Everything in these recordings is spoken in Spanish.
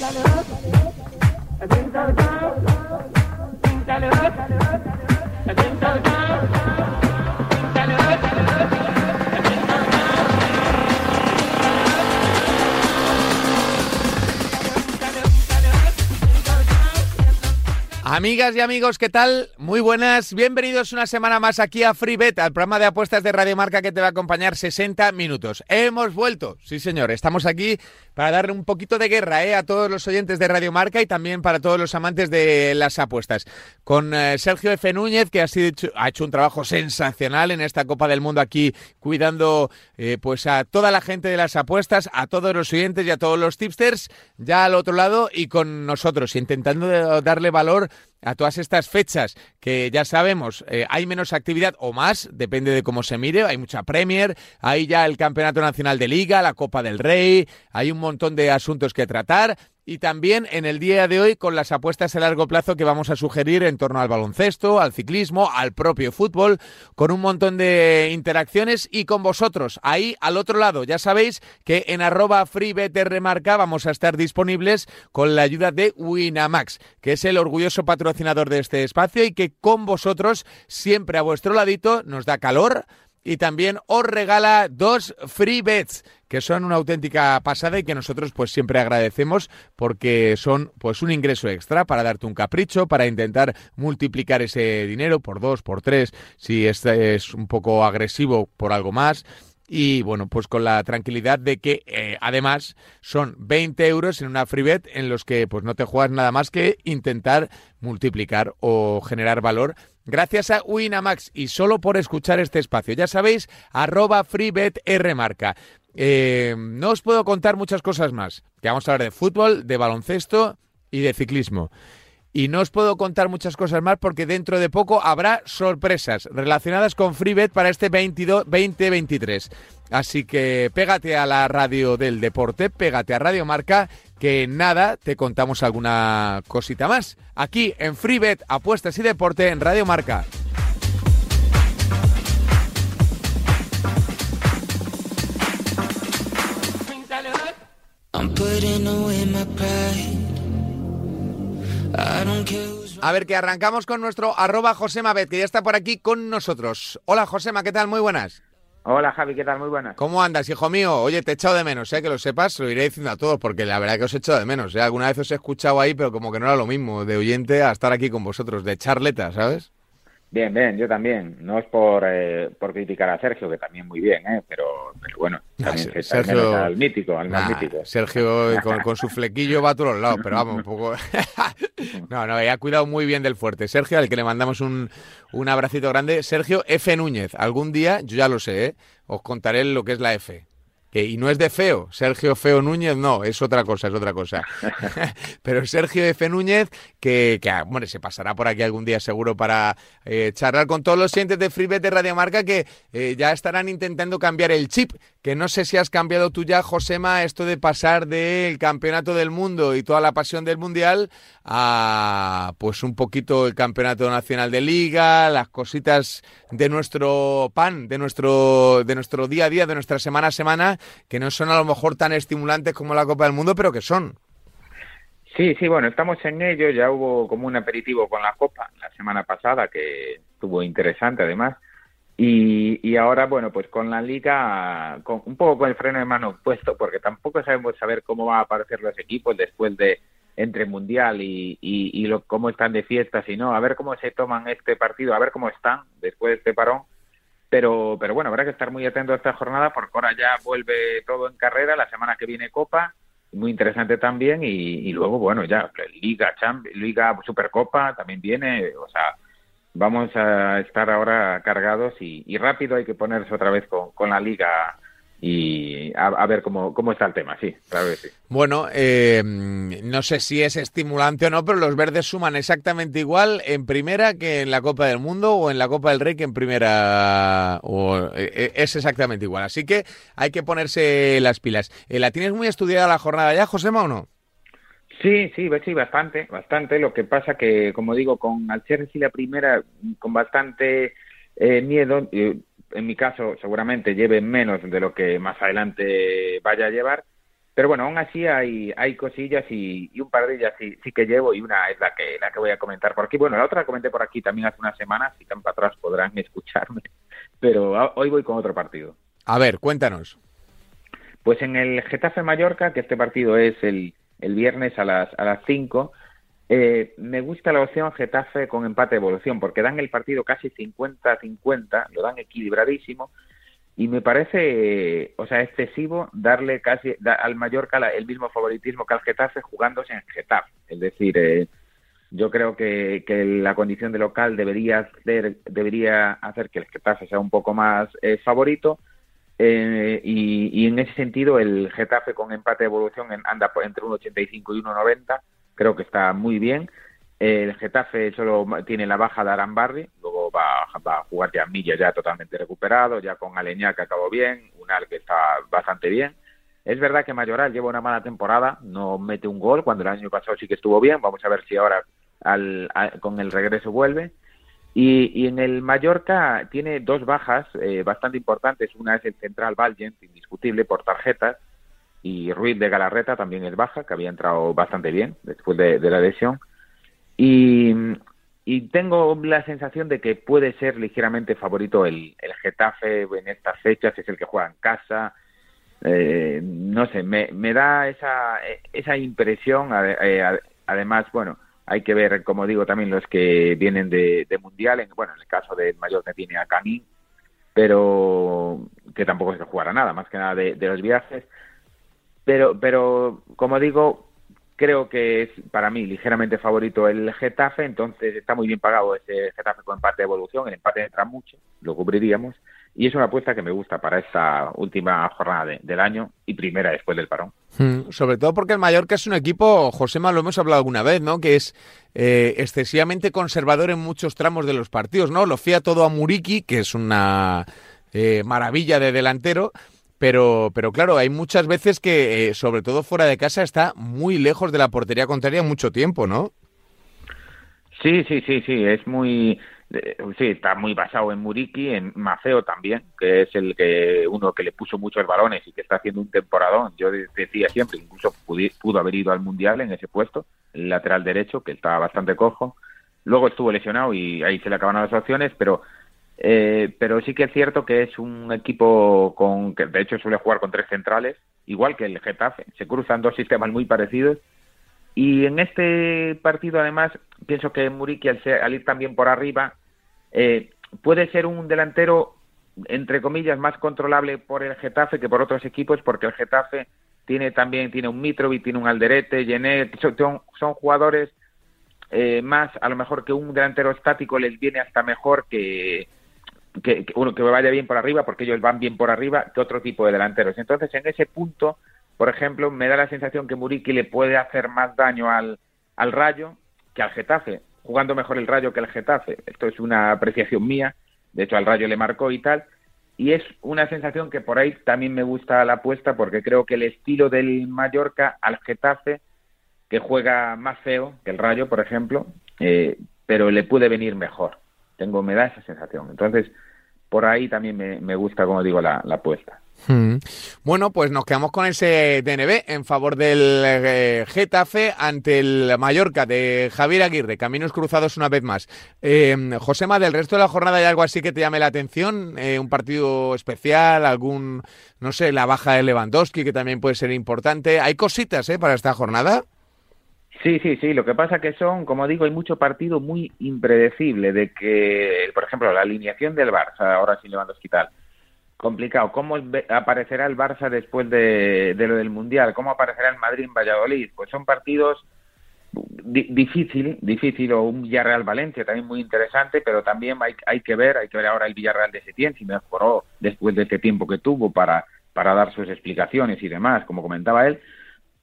I think Amigas y amigos, ¿qué tal? Muy buenas, bienvenidos una semana más aquí a FreeBet, al programa de apuestas de Radio Marca que te va a acompañar 60 minutos. Hemos vuelto, sí señor, estamos aquí para darle un poquito de guerra ¿eh? a todos los oyentes de Radio Marca y también para todos los amantes de las apuestas. Con eh, Sergio F. Núñez, que ha, sido, ha hecho un trabajo sensacional en esta Copa del Mundo aquí, cuidando eh, pues a toda la gente de las apuestas, a todos los oyentes y a todos los tipsters, ya al otro lado y con nosotros, intentando darle valor a todas estas fechas que ya sabemos eh, hay menos actividad o más, depende de cómo se mire, hay mucha Premier, hay ya el Campeonato Nacional de Liga, la Copa del Rey, hay un montón de asuntos que tratar y también en el día de hoy con las apuestas a largo plazo que vamos a sugerir en torno al baloncesto, al ciclismo, al propio fútbol, con un montón de interacciones y con vosotros. Ahí al otro lado, ya sabéis que en arroba freebeterremarca vamos a estar disponibles con la ayuda de Winamax, que es el orgulloso patrocinador de este espacio y que con vosotros siempre a vuestro ladito nos da calor, y también os regala dos free bets que son una auténtica pasada y que nosotros pues siempre agradecemos porque son pues un ingreso extra para darte un capricho, para intentar multiplicar ese dinero por dos, por tres, si es un poco agresivo por algo más y bueno, pues con la tranquilidad de que eh, además son 20 euros en una free bet en los que pues no te juegas nada más que intentar multiplicar o generar valor gracias a Winamax y solo por escuchar este espacio. Ya sabéis, arroba freebetrmarca. Eh, no os puedo contar muchas cosas más, que vamos a hablar de fútbol, de baloncesto y de ciclismo. Y no os puedo contar muchas cosas más porque dentro de poco habrá sorpresas relacionadas con FreeBet para este 22, 2023. Así que pégate a la radio del deporte, pégate a Radio Marca, que nada, te contamos alguna cosita más. Aquí en FreeBet, apuestas y deporte en Radio Marca. A ver, que arrancamos con nuestro arroba Josema Bet, que ya está por aquí con nosotros. Hola Josema, ¿qué tal? Muy buenas. Hola Javi, ¿qué tal? Muy buenas. ¿Cómo andas, hijo mío? Oye, te he echado de menos, ¿eh? que lo sepas, lo iré diciendo a todos, porque la verdad que os he echado de menos. ¿eh? Alguna vez os he escuchado ahí, pero como que no era lo mismo, de oyente a estar aquí con vosotros, de charleta, ¿sabes? Bien, bien, yo también. No es por, eh, por criticar a Sergio, que también muy bien, ¿eh? pero, pero bueno, también se Sergio, al mítico, al más mítico. Sergio con, su flequillo va a todos lados, pero vamos, un poco... no, no, ha cuidado muy bien del fuerte. Sergio, al que le mandamos un, un abracito grande. Sergio F. Núñez, algún día, yo ya lo sé, ¿eh? os contaré lo que es la F y no es de feo, Sergio Feo Núñez no, es otra cosa, es otra cosa. Pero Sergio F. Núñez, que, que bueno, se pasará por aquí algún día seguro para eh, charlar con todos los clientes de FreeBet de Radio Marca que eh, ya estarán intentando cambiar el chip, que no sé si has cambiado tú ya, Josema, esto de pasar del campeonato del mundo y toda la pasión del mundial a pues un poquito el campeonato nacional de liga, las cositas de nuestro pan, de nuestro, de nuestro día a día, de nuestra semana a semana que no son a lo mejor tan estimulantes como la Copa del Mundo, pero que son. Sí, sí, bueno, estamos en ello. Ya hubo como un aperitivo con la Copa la semana pasada, que estuvo interesante además. Y, y ahora, bueno, pues con la Liga, con, un poco con el freno de mano puesto, porque tampoco sabemos saber cómo van a aparecer los equipos después de entre Mundial y, y, lo, cómo están de fiestas y no. A ver cómo se toman este partido, a ver cómo están después de este parón pero, pero bueno, habrá que estar muy atento a esta jornada porque ahora ya vuelve todo en carrera, la semana que viene Copa, muy interesante también, y, luego, bueno, ya Liga, Champions, Liga Supercopa también viene, o sea, vamos a estar ahora cargados y, rápido hay que ponerse otra vez con, la Liga y a, ver cómo, cómo, está el tema, sí, claro que sí. Bueno, eh, no sé si es estimulante o no, pero los verdes suman exactamente igual en primera que en la Copa del Mundo o en la Copa del Rey que en primera o, eh, eh, es exactamente igual. Así que hay que ponerse las pilas. ¿La tienes muy estudiada la jornada ya, Josema, o no? Sí, sí, sí, bastante, bastante. Lo que pasa que, como digo, con al Chelsea la primera, con bastante miedo, en mi caso seguramente lleve menos de lo que más adelante vaya a llevar, pero bueno, aún así hay, hay cosillas y, un par de ellas sí, sí que llevo y una es la que, la que voy a comentar por aquí. Bueno, la otra la comenté por aquí también hace unas semanas, si están para atrás podrán escucharme, pero hoy voy con otro partido. A ver, cuéntanos. Pues en el Getafe Mallorca, que este partido es el, el viernes a las, a las 5, eh, me gusta la opción Getafe con empate de evolución, porque dan el partido casi 50-50, lo dan equilibradísimo, y me parece, o sea, excesivo darle casi al Mallorca el mismo favoritismo que al Getafe jugándose en Getafe. Es decir, eh, yo creo que, la condición de local debería hacer, debería hacer que el Getafe sea un poco más eh, favorito. Eh, y, en ese sentido, el Getafe con empate de evolución anda entre 1,85 y 1,90. Creo que está muy bien. El Getafe solo tiene la baja de Arambarri, luego va, a jugar ya Milla ya totalmente recuperado, ya con Aleñá que acabó bien, Unal que está bastante bien. Es verdad que Mayoral lleva una mala temporada, no mete un gol, cuando el año pasado sí que estuvo bien, vamos a ver si ahora al, con el regreso vuelve. Y, en el Mallorca tiene dos bajas eh, bastante importantes, una es el central Valgent, indiscutible por tarjetas, y Ruiz de Galarreta también es baja, que había entrado bastante bien después de la lesión. Y, tengo la sensación de que puede ser ligeramente favorito el, Getafe en estas fechas, es el que juega en casa. Eh, no sé, me, me da esa, esa impresión. Eh, además, bueno, hay que ver, como digo, también los que vienen de, Mundial. En, bueno, en el caso del mayor que tiene a Canín, pero que tampoco se jugará nada, más que nada de, de los viajes. Pero, pero como digo, Creo que es para mí ligeramente favorito el Getafe, entonces está muy bien pagado ese Getafe con empate de evolución, el empate entra mucho, lo cubriríamos, y es una apuesta que me gusta para esta última jornada del año y primera después del parón. Hmm, sobre todo porque el Mallorca es un equipo, Josema, lo hemos hablado alguna vez, ¿no? Que es eh, excesivamente conservador en muchos tramos de los partidos, ¿no? Lo fía todo a Muriki, que es una eh, maravilla de delantero, pero, pero claro, hay muchas veces que, eh, sobre todo fuera de casa, está muy lejos de la portería contraria mucho tiempo, ¿no? Sí, sí, sí, sí, es muy, sí, está muy basado en Muriki, en Maceo también, que es el que uno que le puso muchos balones y que está haciendo un temporadón. Yo decía siempre, incluso pudo haber ido al mundial en ese puesto, el lateral derecho, que estaba bastante cojo. Luego estuvo lesionado y ahí se le acabaron las opciones, pero eh, pero sí que es cierto que es un equipo con que de hecho suele jugar con tres centrales, igual que el Getafe. Se cruzan dos sistemas muy parecidos. Y en este partido, además, pienso que Muriqui, al, ir también por arriba, eh, puede ser un delantero, entre comillas, más controlable por el Getafe que por otros equipos, porque el Getafe tiene también tiene un Mitrovic, tiene un Alderete, Genet, son, son jugadores eh, más, a lo mejor que un delantero estático les viene hasta mejor que, que, uno que vaya bien por arriba, porque ellos van bien por arriba, que otro tipo de delanteros. Entonces, en ese punto, por ejemplo, me da la sensación que Muriqui le puede hacer más daño al, al Rayo que al Getafe, jugando mejor el Rayo que el Getafe. Esto es una apreciación mía, de hecho al Rayo le marcó y tal, y es una sensación que por ahí también me gusta la apuesta, porque creo que el estilo del Mallorca al Getafe, que juega más feo que el Rayo, por ejemplo, eh, pero le puede venir mejor. Tengo, me da esa sensación. Entonces, por ahí también me, gusta, como digo, la, apuesta. Bueno, pues nos quedamos con ese DNB en favor del eh, Getafe ante el Mallorca de Javier Aguirre. Caminos cruzados una vez más. Eh, Josema, del resto de la jornada hay algo así que te llame la atención, eh, un partido especial, algún, no sé, la baja de Lewandowski que también puede ser importante. Hay cositas ¿eh? para esta jornada. Sí, sí, sí. Lo que pasa que son, como digo, hay mucho partido muy impredecible de que, por ejemplo, la alineación del Barça, ahora sin Lewandowski tal, complicado. ¿Cómo aparecerá el Barça después de, lo del Mundial? ¿Cómo aparecerá el Madrid en Valladolid? Pues son partidos difícil, difícil, o un Villarreal-Valencia también muy interesante, pero también hay, que ver, hay que ver ahora el Villarreal de Setién, si mejoró después de este tiempo que tuvo para, para dar sus explicaciones y demás, como comentaba él,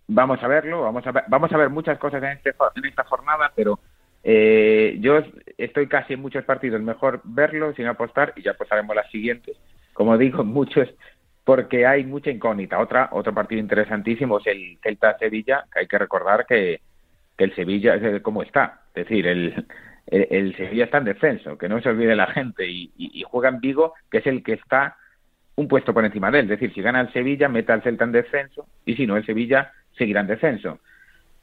vamos a verlo, vamos a ver, vamos a ver muchas cosas en, este, en esta jornada, pero eh, yo estoy casi en muchos partidos, mejor verlo sin apostar y ya apostaremos las siguientes. Como digo, muchos porque hay mucha incógnita. Otra, otro partido interesantísimo es el Celta-Sevilla, que hay que recordar que, que el Sevilla es como está. Es decir, el, el, Sevilla está en descenso, que no se olvide la gente, y, y, juega en Vigo, que es el que está un puesto por encima de él. Es decir, si gana el Sevilla, meta al Celta en descenso y si no, el Sevilla seguirá en descenso.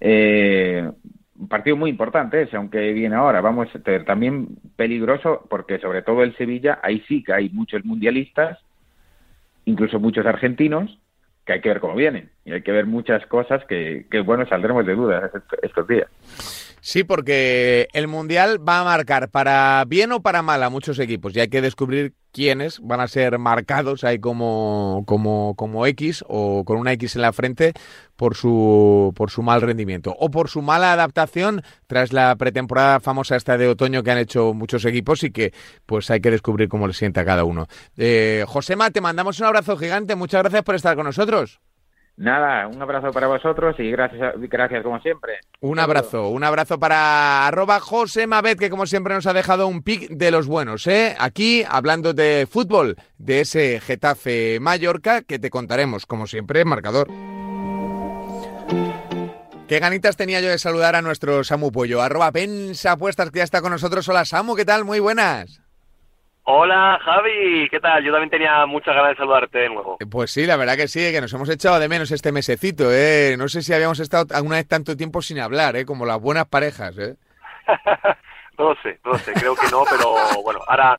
Eh, un partido muy importante ese, aunque viene ahora. Vamos, a tener también peligroso porque sobre todo el Sevilla, ahí sí que hay muchos mundialistas, incluso muchos argentinos, que hay que ver cómo vienen. Y hay que ver muchas cosas que, que bueno, saldremos de dudas estos días. Sí, porque el Mundial va a marcar para bien o para mal a muchos equipos y hay que descubrir quiénes van a ser marcados ahí como, como, como X o con una X en la frente por su, por su mal rendimiento o por su mala adaptación tras la pretemporada famosa esta de otoño que han hecho muchos equipos y que pues hay que descubrir cómo le sienta a cada uno. Eh, Josema, te mandamos un abrazo gigante. Muchas gracias por estar con nosotros. Nada, un abrazo para vosotros y gracias, gracias como siempre. Un abrazo, un abrazo para arroba José Mabet, que como siempre nos ha dejado un pic de los buenos, ¿eh? Aquí, hablando de fútbol, de ese Getafe Mallorca, que te contaremos, como siempre, marcador. Qué ganitas tenía yo de saludar a nuestro Samu Pollo, arroba Pensa Apuestas, que ya está con nosotros. Hola Samu, ¿qué tal? Muy buenas. Hola Javi, ¿qué tal? Yo también tenía muchas ganas de saludarte de nuevo. Eh, pues sí, la verdad que sí, que nos hemos echado de menos este mesecito, ¿eh? No sé si habíamos estado alguna vez tanto tiempo sin hablar, ¿eh? Como las buenas parejas, ¿eh? no lo sé, no lo sé, creo que no, pero bueno, ahora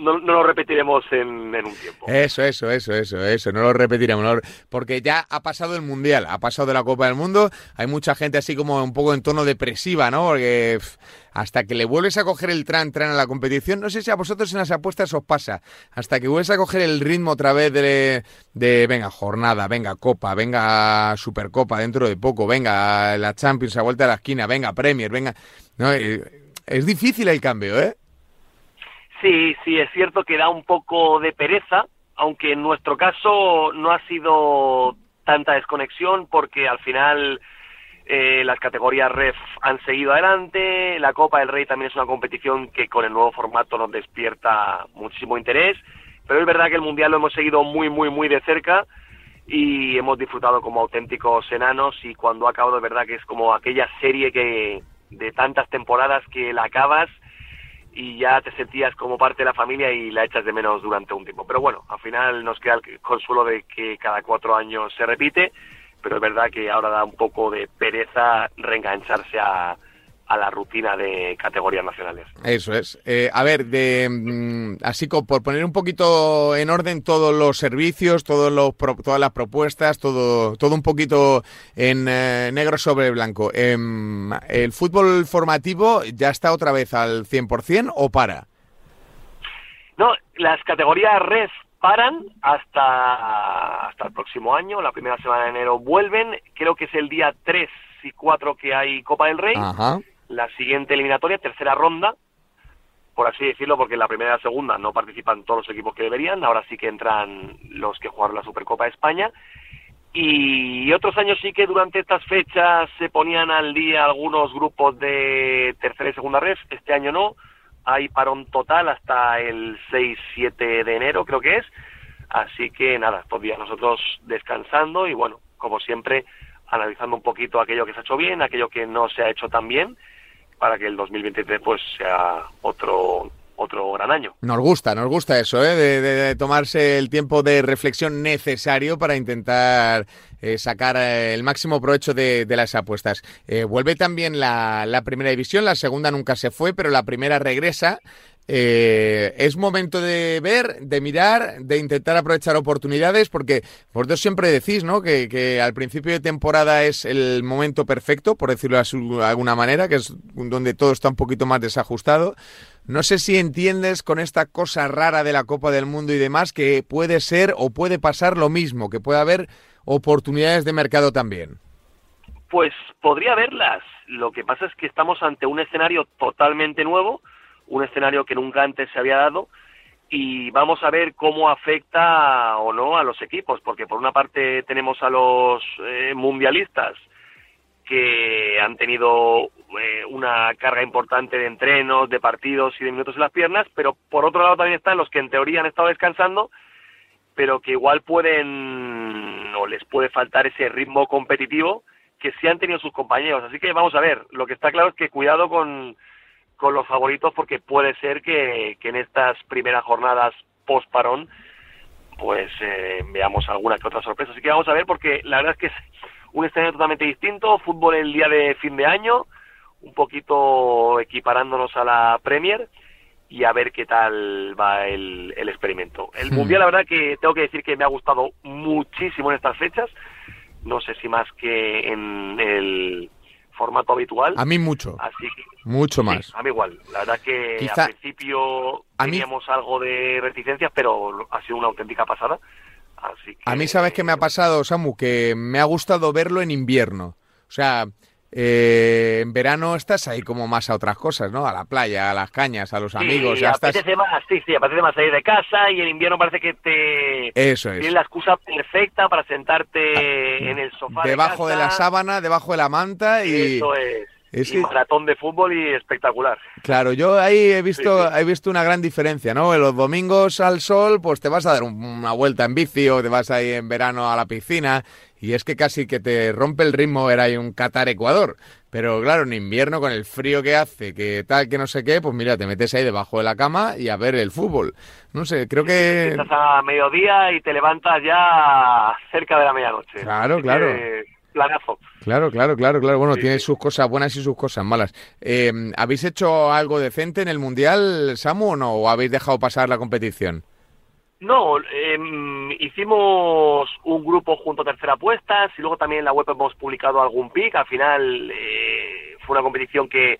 no, lo repetiremos en, un tiempo. Eso, eso, eso, eso, eso, no lo repetiremos. porque ya ha pasado el Mundial, ha pasado de la Copa del Mundo, hay mucha gente así como un poco en tono depresiva, ¿no? Porque hasta que le vuelves a coger el tran tran a la competición, no sé si a vosotros en las apuestas os pasa, hasta que vuelves a coger el ritmo otra vez de, de venga, jornada, venga, Copa, venga, Supercopa dentro de poco, venga, la Champions a vuelta a la esquina, venga, Premier, venga... No, eh, es difícil el cambio, ¿eh? Sí, sí, es cierto que da un poco de pereza, aunque en nuestro caso no ha sido tanta desconexión porque al final eh, las categorías REF han seguido adelante, la Copa del Rey también es una competición que con el nuevo formato nos despierta muchísimo interés, pero es verdad que el Mundial lo hemos seguido muy, muy, muy de cerca y hemos disfrutado como auténticos enanos y cuando ha acabado de verdad que es como aquella serie que de tantas temporadas que la acabas y ya te sentías como parte de la familia y la echas de menos durante un tiempo. Pero bueno, al final nos queda el consuelo de que cada cuatro años se repite, pero es verdad que ahora da un poco de pereza reengancharse a, a la rutina de categorías nacionales. Eso es. Eh, a ver, de, mm, así como por poner un poquito en orden todos los servicios, todos los, todas las propuestas, todo, todo un poquito en eh, negro sobre blanco. Em, ¿El fútbol formativo ya está otra vez al 100% o para? No, las categorías RES paran hasta, hasta el próximo año, la primera semana de enero vuelven, creo que es el día 3 y 4 que hay Copa del Rey. Ajá la siguiente eliminatoria, tercera ronda, por así decirlo, porque en la primera y la segunda no participan todos los equipos que deberían, ahora sí que entran los que jugaron la Supercopa de España. Y otros años sí que durante estas fechas se ponían al día algunos grupos de tercera y segunda red, este año no, hay parón total hasta el 6-7 de enero creo que es, así que nada, estos días nosotros descansando y bueno, como siempre, analizando un poquito aquello que se ha hecho bien, aquello que no se ha hecho tan bien para que el 2023 pues sea otro otro gran año. Nos gusta, nos gusta eso, ¿eh? de, tomarse el tiempo de reflexión necesario para intentar eh, sacar eh, el máximo provecho de, las apuestas. vuelve también la, la, primera división, la segunda nunca se fue, pero la primera regresa. Eh, es momento de ver, de mirar, de intentar aprovechar oportunidades, porque vosotros siempre decís, ¿no? Que, al principio de temporada es el momento perfecto, por decirlo de alguna manera, que es donde todo está un poquito más desajustado. No sé si entiendes con esta cosa rara de la Copa del Mundo y demás que puede ser o puede pasar lo mismo, que puede haber oportunidades de mercado también. Pues podría haberlas. Lo que pasa es que estamos ante un escenario totalmente nuevo un escenario que nunca antes se había dado y vamos a ver cómo afecta o no a los equipos, porque por una parte tenemos a los eh, mundialistas que han tenido eh, una carga importante de entrenos, de partidos y de minutos en las piernas, pero por otro lado también están los que en teoría han estado descansando, pero que igual pueden o les puede faltar ese ritmo competitivo que sí han tenido sus compañeros. Así que vamos a ver, lo que está claro es que cuidado con, con los favoritos porque puede ser que, en estas primeras jornadas post-parón pues eh, veamos alguna que otra sorpresa. Así que vamos a ver porque la verdad es que es un escenario totalmente distinto, fútbol el día de fin de año, un poquito equiparándonos a la Premier y a ver qué tal va el, el experimento. El Hmm. Mundial, la verdad que tengo que decir que me ha gustado muchísimo en estas fechas, no sé si más que en el formato habitual. A mí mucho, Así que mucho Sí, más. a mí igual. La verdad que Quizá- al principio a mí- teníamos algo de reticencias, pero ha sido una auténtica pasada. Así que... A mí, ¿sabes qué me ha pasado, Samu? Que me ha gustado verlo en invierno. O sea, eh, en verano estás ahí como más a otras cosas, ¿no? A la playa, a las cañas, a los Sí, amigos, ya estás... apetece más, sí, sí, apetece más salir de casa y en invierno parece que te... Eso Tienes es. la excusa perfecta para sentarte en el sofá Debajo de, la casa. sábana, debajo de la manta y... Eso es. Es y que- maratón de fútbol y espectacular. Claro, yo ahí he visto, Sí, sí. he visto una gran diferencia, ¿no? En los domingos al sol, pues te vas a dar un- una vuelta en bici o te vas ahí en verano a la piscina y es que casi que te rompe el ritmo ver ahí un Qatar-Ecuador. Pero claro, en invierno con el frío que hace, que tal, que no sé qué, pues mira, te metes ahí debajo de la cama y a ver el fútbol. No sé, creo que... Estás a mediodía y te levantas ya cerca de la medianoche. Claro, Así claro. que, Planazo. Claro, claro, claro, claro. Bueno, Sí, tiene sí. sus cosas buenas y sus cosas malas. Eh, ¿Habéis hecho algo decente en el Mundial, Samu, o no? ¿O habéis dejado pasar la competición? No, em, hicimos un grupo junto a Tercera Apuestas y luego también en la web hemos publicado algún pick. Al final eh, fue una competición que,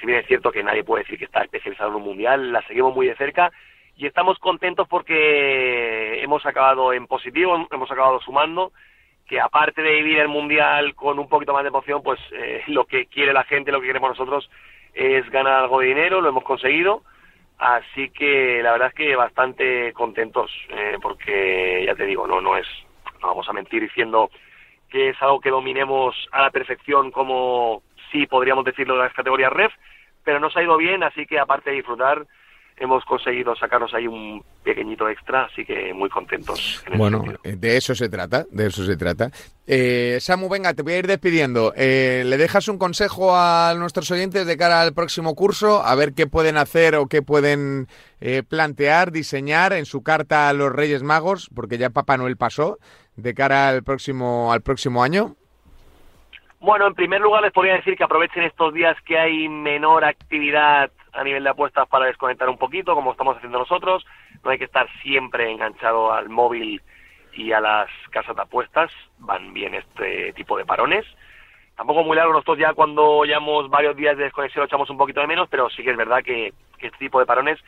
si bien es cierto que nadie puede decir que está especializado en un mundial, la seguimos muy de cerca y estamos contentos porque hemos acabado en positivo, hemos acabado sumando que aparte de vivir el mundial con un poquito más de emoción, pues eh, lo que quiere la gente, lo que queremos nosotros es ganar algo de dinero, lo hemos conseguido. Así que la verdad es que bastante contentos, eh, porque ya te digo, no, no es, no vamos a mentir diciendo que es algo que dominemos a la perfección como sí podríamos decirlo de las categorías ref, pero nos ha ido bien, así que aparte de disfrutar, hemos conseguido sacarnos ahí un pequeñito extra, así que muy contentos. en Bueno, eh, de eso se trata, de eso se trata. Eh, Samu, venga, te voy a ir despidiendo. Eh, ¿Le dejas un consejo a nuestros oyentes de cara al próximo curso? A ver qué pueden hacer o qué pueden eh, plantear, diseñar en su carta a los Reyes Magos, porque ya Papá Noel pasó, de cara al próximo, al próximo año. Bueno, en primer lugar les podría decir que aprovechen estos días que hay menor actividad a nivel de apuestas para desconectar un poquito, como estamos haciendo nosotros. No hay que estar siempre enganchado al móvil y a las casas de apuestas. Van bien este tipo de parones. Tampoco muy largo, nosotros ya cuando llevamos varios días de desconexión lo echamos un poquito de menos, pero sí que es verdad que, que este tipo de parones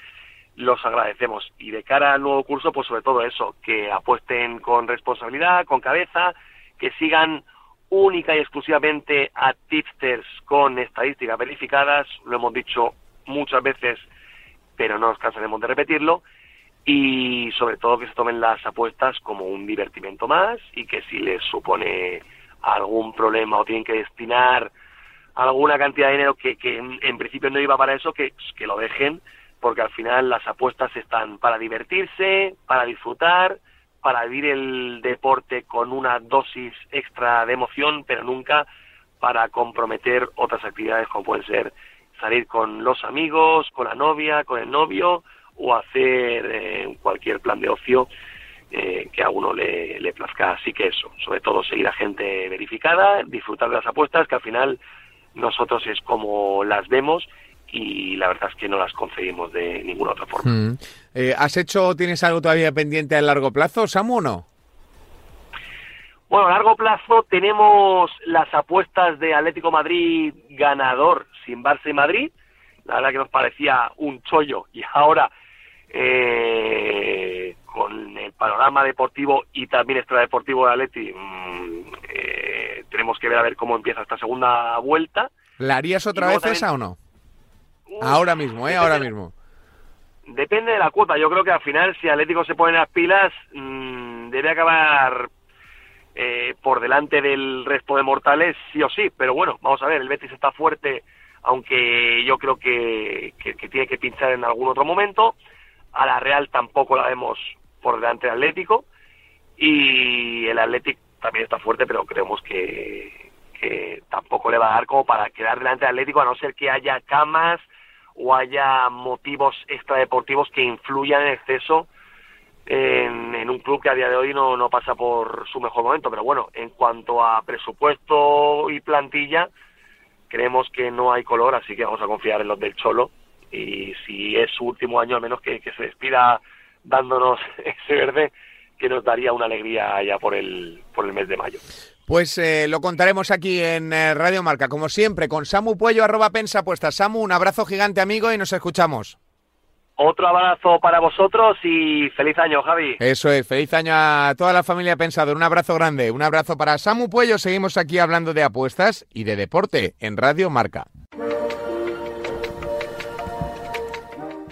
los agradecemos. Y de cara al nuevo curso, pues sobre todo eso, que apuesten con responsabilidad, con cabeza, que sigan única y exclusivamente a tipsters con estadísticas verificadas, lo hemos dicho muchas veces, pero no nos cansaremos de repetirlo, y sobre todo que se tomen las apuestas como un divertimento más y que si les supone algún problema o tienen que destinar alguna cantidad de dinero que, en, principio no iba para eso, que lo dejen, porque al final las apuestas están para divertirse, para disfrutar, para vivir el deporte con una dosis extra de emoción, pero nunca para comprometer otras actividades como pueden ser salir con los amigos, con la novia, con el novio o hacer eh, cualquier plan de ocio eh, que a uno le, le plazca. Así que eso, sobre todo seguir a gente verificada, disfrutar de las apuestas, que al final nosotros es como las vemos y la verdad es que no las concebimos de ninguna otra forma. Mm. Eh, ¿Has hecho o tienes algo todavía pendiente a largo plazo, Samu, o no? Bueno, a largo plazo tenemos las apuestas de Atlético Madrid ganador sin Barça y Madrid. La verdad que nos parecía un chollo y ahora eh, con el panorama deportivo y también extradeportivo de Atleti mmm, eh, tenemos que ver a ver cómo empieza esta segunda vuelta. ¿La harías otra vez esa o no? Ahora mismo, ¿eh? depende- Ahora mismo. Depende de la cuota. Yo creo que al final, si Atlético se pone las pilas, mmm, debe acabar eh, por delante del resto de mortales, sí o sí. Pero bueno, vamos a ver, el Betis está fuerte, aunque yo creo que, que, tiene que pinchar en algún otro momento. A la Real tampoco la vemos por delante del Atlético. Y el Atlético también está fuerte, pero creemos que, que tampoco le va a dar como para quedar delante del Atlético, a no ser que haya camas o haya motivos extradeportivos que influyan en exceso en, en en un club que a día de hoy no, no pasa por su mejor momento. Pero bueno, en cuanto a presupuesto y plantilla, creemos que no hay color, así que vamos a confiar en los del Cholo. Y si es su último año, al menos que, se despida dándonos ese verde que nos daría una alegría ya por el, por el mes de mayo. Pues eh, lo contaremos aquí en eh, Radio Marca, como siempre, con Samu Puello, arroba pensa puesta. Samu, un abrazo gigante, amigo, y nos escuchamos. Otro abrazo para vosotros y feliz año, Javi. Eso es, feliz año a toda la familia Pensador. Un abrazo grande, un abrazo para Samu Puello. Seguimos aquí hablando de apuestas y de deporte en Radio Marca.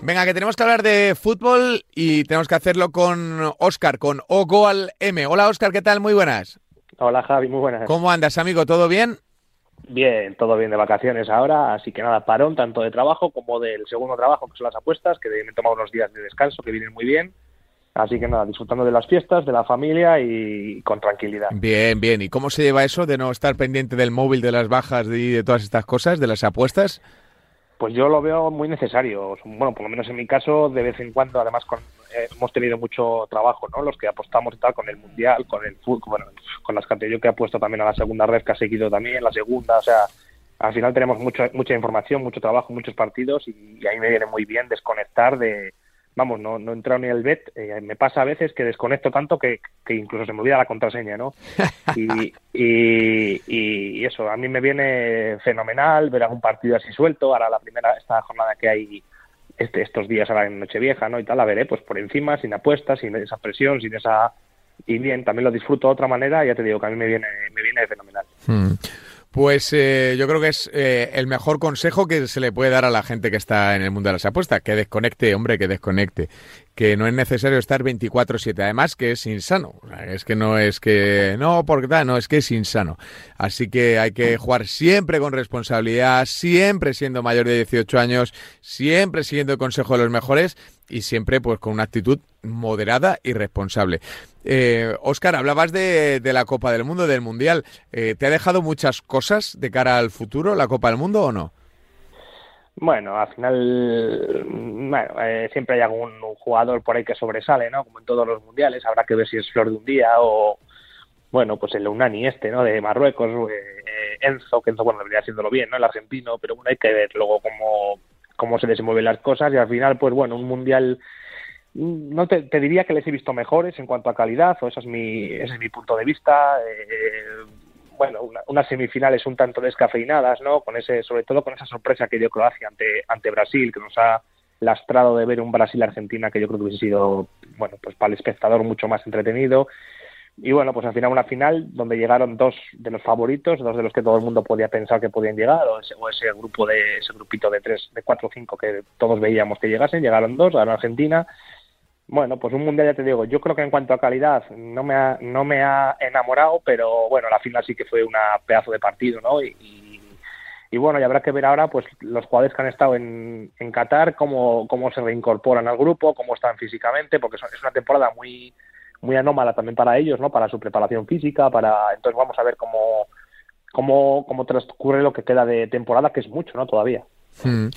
Venga, que tenemos que hablar de fútbol y tenemos que hacerlo con Oscar, con Ogoal M. Hola Oscar, ¿qué tal? Muy buenas. Hola Javi, muy buenas. ¿Cómo andas, amigo? ¿Todo bien? Bien, todo bien de vacaciones ahora, así que nada, parón tanto de trabajo como del segundo trabajo, que son las apuestas, que me he tomado unos días de descanso que vienen muy bien. Así que nada, disfrutando de las fiestas, de la familia y con tranquilidad. Bien, bien. ¿Y cómo se lleva eso de no estar pendiente del móvil, de las bajas y de todas estas cosas, de las apuestas? Pues yo lo veo muy necesario. Bueno, por lo menos en mi caso, de vez en cuando, además con, eh, hemos tenido mucho trabajo, ¿no? Los que apostamos y tal con el mundial, con el fútbol, bueno, con las categorías que he puesto también a la segunda red que ha seguido también, la segunda, o sea, al final tenemos mucha mucha información, mucho trabajo, muchos partidos y, y ahí me viene muy bien desconectar de, vamos, no, no he entrado ni el bet. Eh, me pasa a veces que desconecto tanto que, que, incluso se me olvida la contraseña, ¿no? Y, y, y, eso, a mí me viene fenomenal ver algún partido así suelto. Ahora la primera, esta jornada que hay este, estos días ahora en Nochevieja, ¿no? Y tal, la veré pues por encima, sin apuestas, sin esa presión, sin esa... Y bien, también lo disfruto de otra manera, ya te digo que a mí me viene, me viene fenomenal. Hmm. Pues eh, yo creo que es eh, el mejor consejo que se le puede dar a la gente que está en el mundo de las apuestas, que desconecte, hombre, que desconecte, que no es necesario estar 24/7, además que es insano, es que no es que, no, porque tal, no, es que es insano. Así que hay que jugar siempre con responsabilidad, siempre siendo mayor de 18 años, siempre siguiendo el consejo de los mejores y siempre pues con una actitud moderada y responsable. Eh, Oscar, hablabas de, la Copa del Mundo, del Mundial. Eh, ¿Te ha dejado muchas cosas de cara al futuro la Copa del Mundo o no? Bueno, al final, bueno, eh, siempre hay algún jugador por ahí que sobresale, ¿no? Como en todos los mundiales, habrá que ver si es flor de un día o, bueno, pues el Unani este, ¿no? De Marruecos, eh, Enzo, que Enzo, bueno, debería haciéndolo bien, ¿no? El argentino, pero bueno, hay que ver luego cómo, cómo se desenvuelven las cosas y al final, pues bueno, un mundial no te, te, diría que les he visto mejores en cuanto a calidad, o ese es mi, ese es mi punto de vista. Eh, bueno, una, unas semifinales un tanto descafeinadas, ¿no? Con ese, sobre todo con esa sorpresa que dio Croacia ante, ante Brasil, que nos ha lastrado de ver un Brasil-Argentina que yo creo que hubiese sido, bueno, pues para el espectador mucho más entretenido. Y bueno, pues al final una final donde llegaron dos de los favoritos, dos de los que todo el mundo podía pensar que podían llegar, o ese, o ese grupo de, ese grupito de tres, de cuatro o cinco que todos veíamos que llegasen, llegaron dos, ganó Argentina, bueno, pues un mundial ya te digo, yo creo que en cuanto a calidad no me ha, no me ha enamorado, pero bueno, la final sí que fue una pedazo de partido, ¿no? Y, y, bueno, y habrá que ver ahora pues los jugadores que han estado en, en Qatar, cómo, cómo se reincorporan al grupo, cómo están físicamente, porque es una temporada muy, muy anómala también para ellos, ¿no? Para su preparación física, para entonces vamos a ver cómo, cómo, cómo transcurre lo que queda de temporada, que es mucho, ¿no? Todavía. Hmm.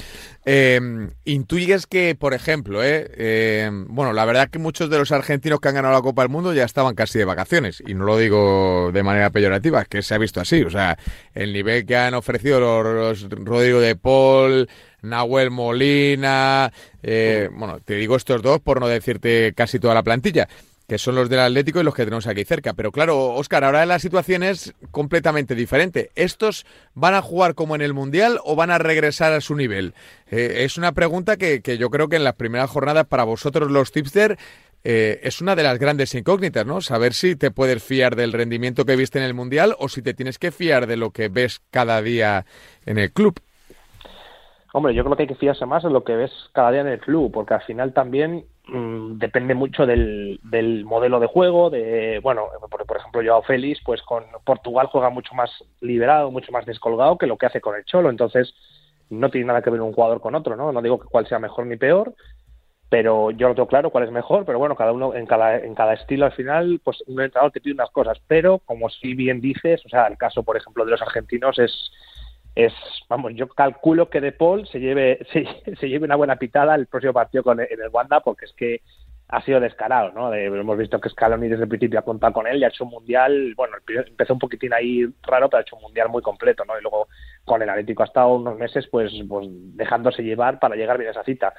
Eh, intuyes que, por ejemplo, eh, eh, bueno, la verdad que muchos de los argentinos que han ganado la Copa del Mundo ya estaban casi de vacaciones, y no lo digo de manera peyorativa, que se ha visto así, o sea, el nivel que han ofrecido los, los Rodrigo de Paul, Nahuel Molina, eh, bueno, te digo estos dos por no decirte casi toda la plantilla, que son los del Atlético y los que tenemos aquí cerca. Pero claro, Óscar, ahora la situación es completamente diferente. ¿Estos van a jugar como en el Mundial o van a regresar a su nivel? Eh, es una pregunta que, que, yo creo que en las primeras jornadas para vosotros los tipster eh, es una de las grandes incógnitas, ¿no? Saber si te puedes fiar del rendimiento que viste en el Mundial o si te tienes que fiar de lo que ves cada día en el club. Hombre, yo creo que hay que fiarse más de lo que ves cada día en el club, porque al final también mmm, depende mucho del, del, modelo de juego, de, bueno, por, por, ejemplo, Joao Félix, pues con Portugal juega mucho más liberado, mucho más descolgado que lo que hace con el Cholo, entonces no tiene nada que ver un jugador con otro, ¿no? No digo que cuál sea mejor ni peor, pero yo no tengo claro cuál es mejor, pero bueno, cada uno en cada, en cada estilo al final, pues un entrenador te pide unas cosas, pero como si bien dices, o sea, el caso, por ejemplo, de los argentinos es es, vamos, yo calculo que De Paul se lleve, se, lleve una buena pitada el próximo partido con, en el Wanda, porque es que ha sido descarado, ¿no? hemos visto que Scaloni desde el principio ha contado con él y ha hecho un mundial, bueno, empezó un poquitín ahí raro, pero ha hecho un mundial muy completo, ¿no? Y luego con el Atlético ha estado unos meses, pues, pues dejándose llevar para llegar bien a esa cita.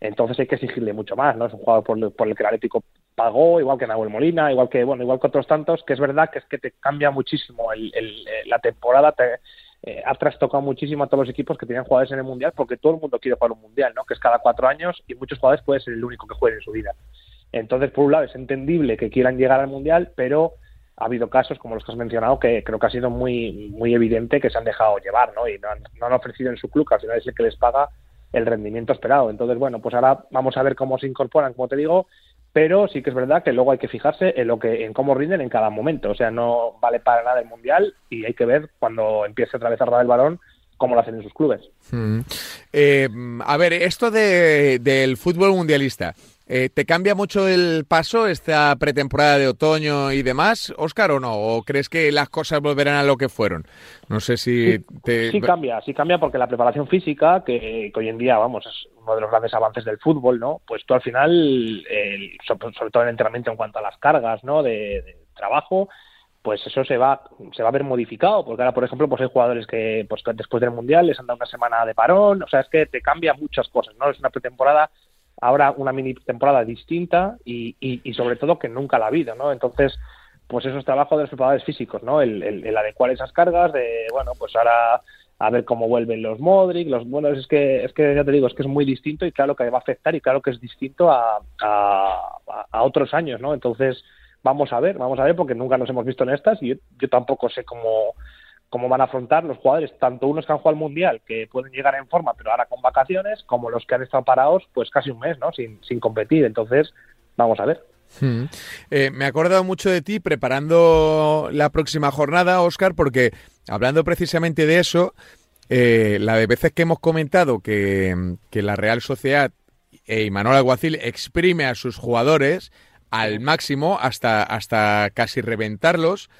Entonces hay que exigirle mucho más, ¿no? Es un jugador por, el que el Atlético pagó, igual que Nahuel Molina, igual que, bueno, igual que otros tantos, que es verdad que es que te cambia muchísimo el, el, la temporada, te, eh, ha trastocado muchísimo a todos los equipos que tenían jugadores en el Mundial, porque todo el mundo quiere jugar un Mundial, ¿no? Que es cada cuatro años y muchos jugadores pueden ser el único que juegue en su vida. Entonces, por un lado, es entendible que quieran llegar al Mundial, pero ha habido casos como los que has mencionado que creo que ha sido muy muy evidente que se han dejado llevar, ¿no? Y no han, no han ofrecido en su club, que al final es el que les paga el rendimiento esperado. Entonces, bueno, pues ahora vamos a ver cómo se incorporan, como te digo, pero sí que es verdad que luego hay que fijarse en lo que en cómo rinden en cada momento o sea no vale para nada el mundial y hay que ver cuando empiece otra vez a rodar el balón cómo lo hacen en sus clubes mm. eh, a ver esto de, del fútbol mundialista eh, ¿Te cambia mucho el paso esta pretemporada de otoño y demás, Óscar, o no? ¿O crees que las cosas volverán a lo que fueron? No sé si sí, te... Sí cambia, sí cambia porque la preparación física, que, hoy en día, vamos, es uno de los grandes avances del fútbol, ¿no? Pues tú al final, el, sobre todo en el entrenamiento en cuanto a las cargas, ¿no? De, trabajo, pues eso se va se va a ver modificado porque ahora por ejemplo pues hay jugadores que pues después del mundial les han dado una semana de parón o sea es que te cambia muchas cosas no es una pretemporada ahora una mini temporada distinta y, y, sobre todo que nunca la ha habido, ¿no? Entonces, pues eso es trabajo de los preparadores físicos, ¿no? El, el, adecuar esas cargas de, bueno, pues ahora a ver cómo vuelven los Modric, los bueno, es que es que ya te digo, es que es muy distinto y claro que va a afectar y claro que es distinto a, a, otros años, ¿no? Entonces, vamos a ver, vamos a ver porque nunca nos hemos visto en estas y yo, yo tampoco sé cómo cómo van a afrontar los jugadores, tanto unos que han jugado al Mundial, que pueden llegar en forma, pero ahora con vacaciones, como los que han estado parados, pues casi un mes, ¿no? Sin, sin competir. Entonces, vamos a ver. Hmm. Eh, me he acordado mucho de ti preparando la próxima jornada, Oscar, porque hablando precisamente de eso, eh, la de veces que hemos comentado que, que la Real Sociedad y Manuel Alguacil exprime a sus jugadores al máximo hasta, hasta casi reventarlos,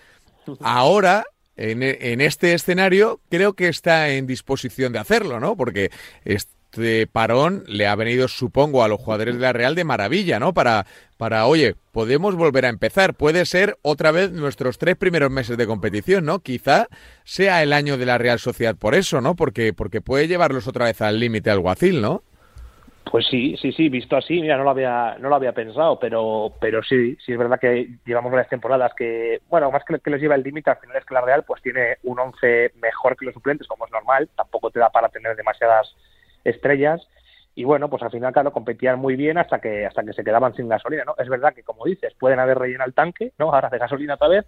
ahora en, este escenario creo que está en disposición de hacerlo, ¿no? Porque este parón le ha venido, supongo, a los jugadores de la Real de maravilla, ¿no? Para, para, oye, podemos volver a empezar. Puede ser otra vez nuestros tres primeros meses de competición, ¿no? Quizá sea el año de la Real Sociedad por eso, ¿no? Porque, porque puede llevarlos otra vez al límite al Guacil, ¿no? Pues sí, sí, sí, visto así, mira, no lo había, no lo había pensado, pero, pero sí, sí es verdad que llevamos varias temporadas que, bueno, más que, que les lleva el límite, al final es que la Real pues tiene un once mejor que los suplentes, como es normal, tampoco te da para tener demasiadas estrellas, y bueno, pues al final, claro, competían muy bien hasta que, hasta que se quedaban sin gasolina, ¿no? Es verdad que, como dices, pueden haber rellenado el tanque, ¿no? Ahora de gasolina otra vez,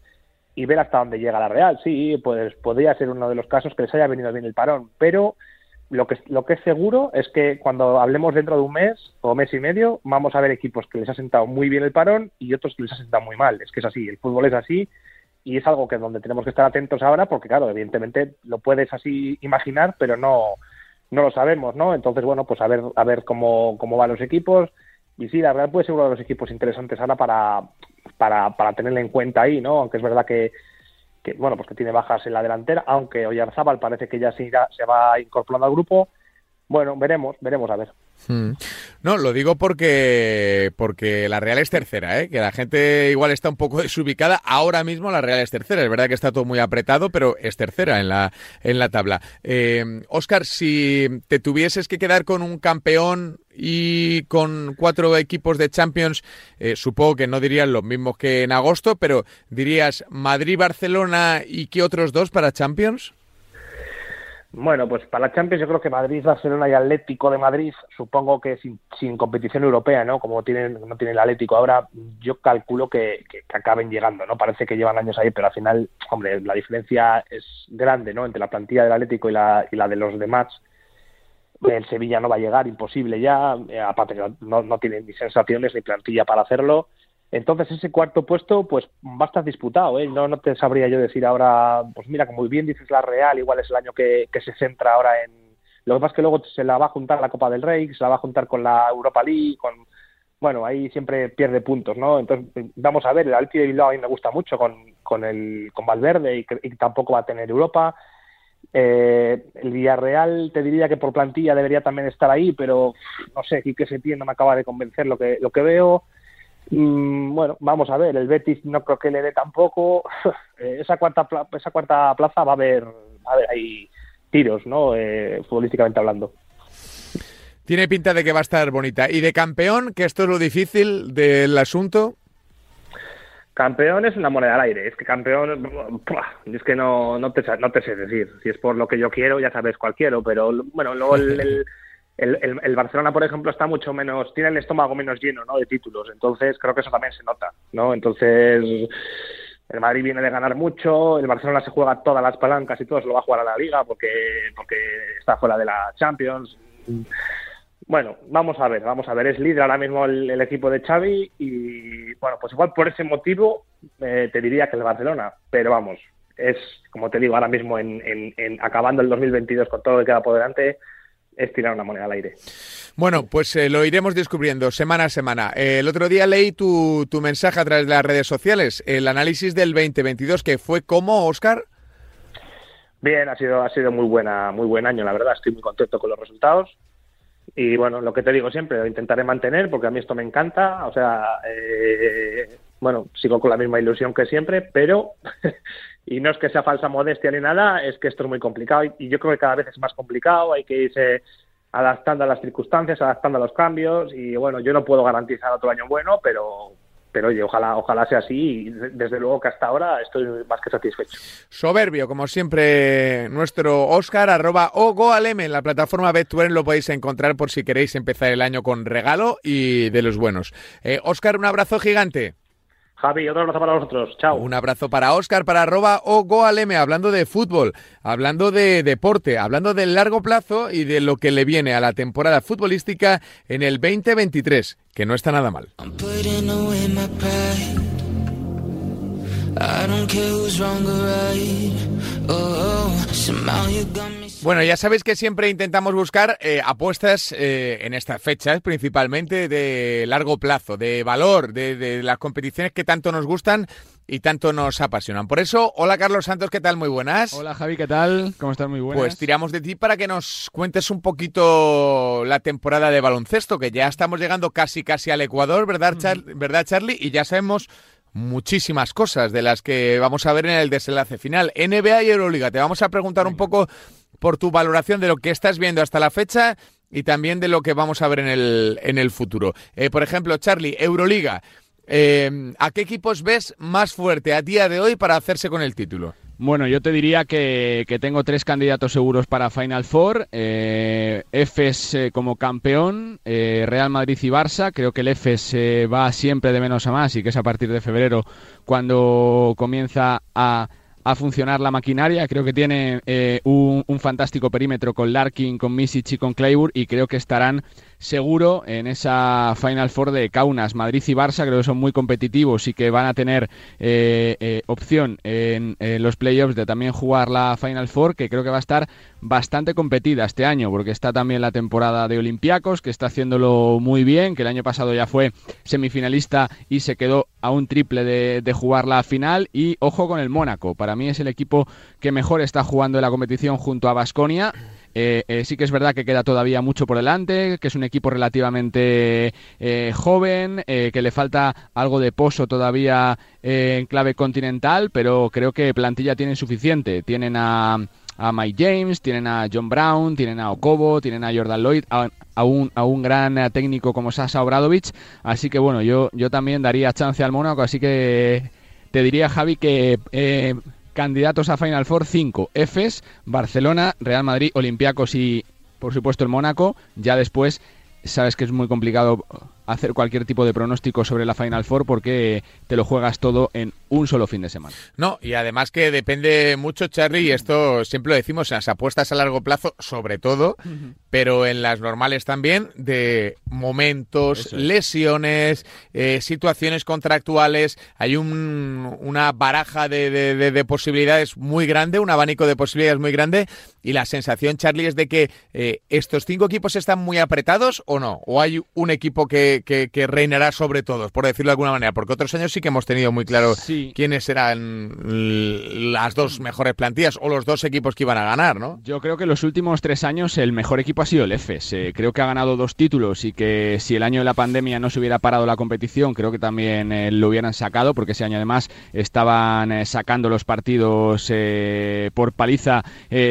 y ver hasta dónde llega la Real, sí, pues podría ser uno de los casos que les haya venido bien el parón, pero lo que, lo que es seguro es que cuando hablemos dentro de un mes o mes y medio, vamos a ver equipos que les ha sentado muy bien el parón y otros que les ha sentado muy mal. Es que es así, el fútbol es así y es algo que donde tenemos que estar atentos ahora porque, claro, evidentemente lo puedes así imaginar, pero no, no lo sabemos, ¿no? Entonces, bueno, pues a ver, a ver cómo, cómo van los equipos. Y sí, la verdad puede ser uno de los equipos interesantes ahora para, para, para tenerle en cuenta ahí, ¿no? Aunque es verdad que que bueno, pues que tiene bajas en la delantera, aunque Oyarzábal parece que ya se, va incorporando al grupo. Bueno, veremos, veremos a ver. Hmm. No, lo digo porque porque la Real es tercera, ¿eh? que la gente igual está un poco desubicada. Ahora mismo la Real es tercera. Es verdad que está todo muy apretado, pero es tercera en la, en la tabla. Eh, Oscar, si te tuvieses que quedar con un campeón y con cuatro equipos de Champions, eh, supongo que no dirías los mismos que en agosto, pero dirías Madrid, Barcelona y qué otros dos para Champions? Bueno, pues para la Champions yo creo que Madrid, Barcelona y Atlético de Madrid, supongo que sin, competición europea, ¿no? Como tienen, no tiene el Atlético ahora, yo calculo que, que, acaben llegando, ¿no? Parece que llevan años ahí, pero al final, hombre, la diferencia es grande, ¿no? Entre la plantilla del Atlético y la, y la de los demás. El Sevilla no va a llegar, imposible ya, eh, aparte no, no tiene ni sensaciones ni plantilla para hacerlo. Entonces ese cuarto puesto pues va a estar disputado, ¿eh? no, no te sabría yo decir ahora, pues mira, como muy bien dices la Real, igual es el año que, se centra ahora en... Lo que que luego se la va a juntar la Copa del Rey, se la va a juntar con la Europa League, con... Bueno, ahí siempre pierde puntos, ¿no? Entonces, vamos a ver, el Alti de Bilbao a mí me gusta mucho con, con, el, con Valverde y, y tampoco va a tener Europa. Eh, el Villarreal te diría que por plantilla debería también estar ahí, pero no sé, Quique Setién no me acaba de convencer lo que, lo que veo. Mm, bueno, vamos a ver, el Betis no creo que le dé tampoco. Eh, esa cuarta esa cuarta plaza va a haber, va a haber ahí tiros, ¿no? Eh, futbolísticamente hablando. Tiene pinta de que va a estar bonita. ¿Y de campeón, que esto es lo difícil del asunto? Campeón es una moneda al aire. Es que campeón, es que no, no, te, no te sé decir. Si es por lo que yo quiero, ya sabes cuál quiero. Pero bueno, luego el, el, el, Barcelona, por ejemplo, está mucho menos, tiene el estómago menos lleno ¿no? de títulos. Entonces creo que eso también se nota. ¿no? Entonces el Madrid viene de ganar mucho, el Barcelona se juega todas las palancas y todo se lo va a jugar a la Liga porque, porque está fuera de la Champions. Bueno, vamos a ver, vamos a ver. Es líder ahora mismo el, equipo de Xavi y, bueno, pues igual por ese motivo eh, te diría que el Barcelona, pero vamos, es, como te digo, ahora mismo en, en, acabando el 2022 con todo lo que queda por delante, es tirar una moneda al aire. Bueno, pues eh, lo iremos descubriendo semana a semana. Eh, el otro día leí tu, tu mensaje a través de las redes sociales, el análisis del 2022, que fue como, Oscar. Bien, ha sido, ha sido muy buena, muy buen año, la verdad. Estoy muy contento con los resultados. Y bueno, lo que te digo siempre, lo intentaré mantener porque a mí esto me encanta. O sea, eh, bueno, sigo con la misma ilusión que siempre, pero, y no es que sea falsa modestia ni nada, es que esto es muy complicado y, yo creo que cada vez es más complicado. Hay que irse adaptando a las circunstancias, adaptando a los cambios y bueno, yo no puedo garantizar otro año bueno, pero pero oye, ojalá, ojalá sea así y desde luego que hasta ahora estoy más que satisfecho. Soberbio, como siempre, nuestro Oscar, arroba Ogoalem en la plataforma Betuen lo podéis encontrar por si queréis empezar el año con regalo y de los buenos. Eh, Oscar, un abrazo gigante. Javi, otro abrazo para vosotros. Chao. Un abrazo para Oscar, para arroba o Goaleme, hablando de fútbol, hablando de deporte, hablando del largo plazo y de lo que le viene a la temporada futbolística en el 2023, que no está nada mal. Bueno, ya sabéis que siempre intentamos buscar eh, apuestas eh, en estas fechas, principalmente de largo plazo, de valor, de, las competiciones que tanto nos gustan y tanto nos apasionan. Por eso, hola Carlos Santos, ¿qué tal? Muy buenas. Hola Javi, ¿qué tal? ¿Cómo estás? Muy buenas. Pues tiramos de ti para que nos cuentes un poquito la temporada de baloncesto, que ya estamos llegando casi casi al Ecuador, ¿verdad, ¿verdad Charlie? Y ya sabemos muchísimas cosas de las que vamos a ver en el desenlace final. NBA y Euroliga, te vamos a preguntar un poco por tu valoración de lo que estás viendo hasta la fecha y también de lo que vamos a ver en el, en el futuro. Eh, por ejemplo, Charlie, Euroliga, eh, ¿a qué equipos ves más fuerte a día de hoy para hacerse con el título? Bueno, yo te diría que, tengo tres candidatos seguros para Final Four. Eh, EFES eh, como campeón, Real Madrid y Barça. Creo que el EFES va siempre de menos a más y que es a partir de febrero cuando comienza a a funcionar la maquinaria. Creo que tiene eh, un, un, fantástico perímetro con Larkin, con Misic y con Claybur y creo que estarán seguro en esa Final Four de Kaunas. Madrid y Barça creo que son muy competitivos y que van a tener eh, eh, opción en, los playoffs de también jugar la Final Four, que creo que va a estar bastante competida este año, porque está también la temporada de Olympiacos, que está haciéndolo muy bien, que el año pasado ya fue semifinalista y se quedó a un triple de, de jugar la final. Y ojo con el Mónaco, para mí es el equipo que mejor está jugando en la competición junto a Basconia eh, eh, sí que es verdad que queda todavía mucho por delante, que es un equipo relativamente eh, joven, que le falta algo de pozo todavía en clave continental, pero creo que plantilla tienen suficiente. Tienen a, a Mike James, tienen a John Brown, tienen a Okobo, tienen a Jordan Lloyd, a, un, a un gran técnico como Sasa Obradovich. Así que bueno, yo, yo también daría chance al Mónaco, así que te diría, Javi, que candidatos a Final Four 5, Efes, Barcelona, Real Madrid, Olympiacos y por supuesto el Mónaco. Ya después sabes que es muy complicado hacer cualquier tipo de pronóstico sobre la Final Four porque te lo juegas todo en un solo fin de semana. No, y además que depende mucho, Charlie, y esto siempre lo decimos, en las apuestas a largo plazo, sobre todo, pero en las normales también, de momentos, lesiones, eh, situaciones contractuales. Hay un, una baraja de, de, posibilidades muy grande, un abanico de posibilidades muy grande, y la sensación, Charlie, es de que eh, estos cinco equipos están muy apretados o no, o hay un equipo que que, que, reinará sobre todos, por decirlo de alguna manera? Porque otros años sí que hemos tenido muy claro quiénes eran las dos mejores plantillas o los dos equipos que iban a ganar, ¿no? Yo creo que los últimos tres años el mejor equipo ha sido el EFES. Eh, creo que ha ganado dos títulos y que si el año de la pandemia no se hubiera parado la competición, creo que también eh, lo hubieran sacado, porque ese año además estaban eh, sacando los partidos por paliza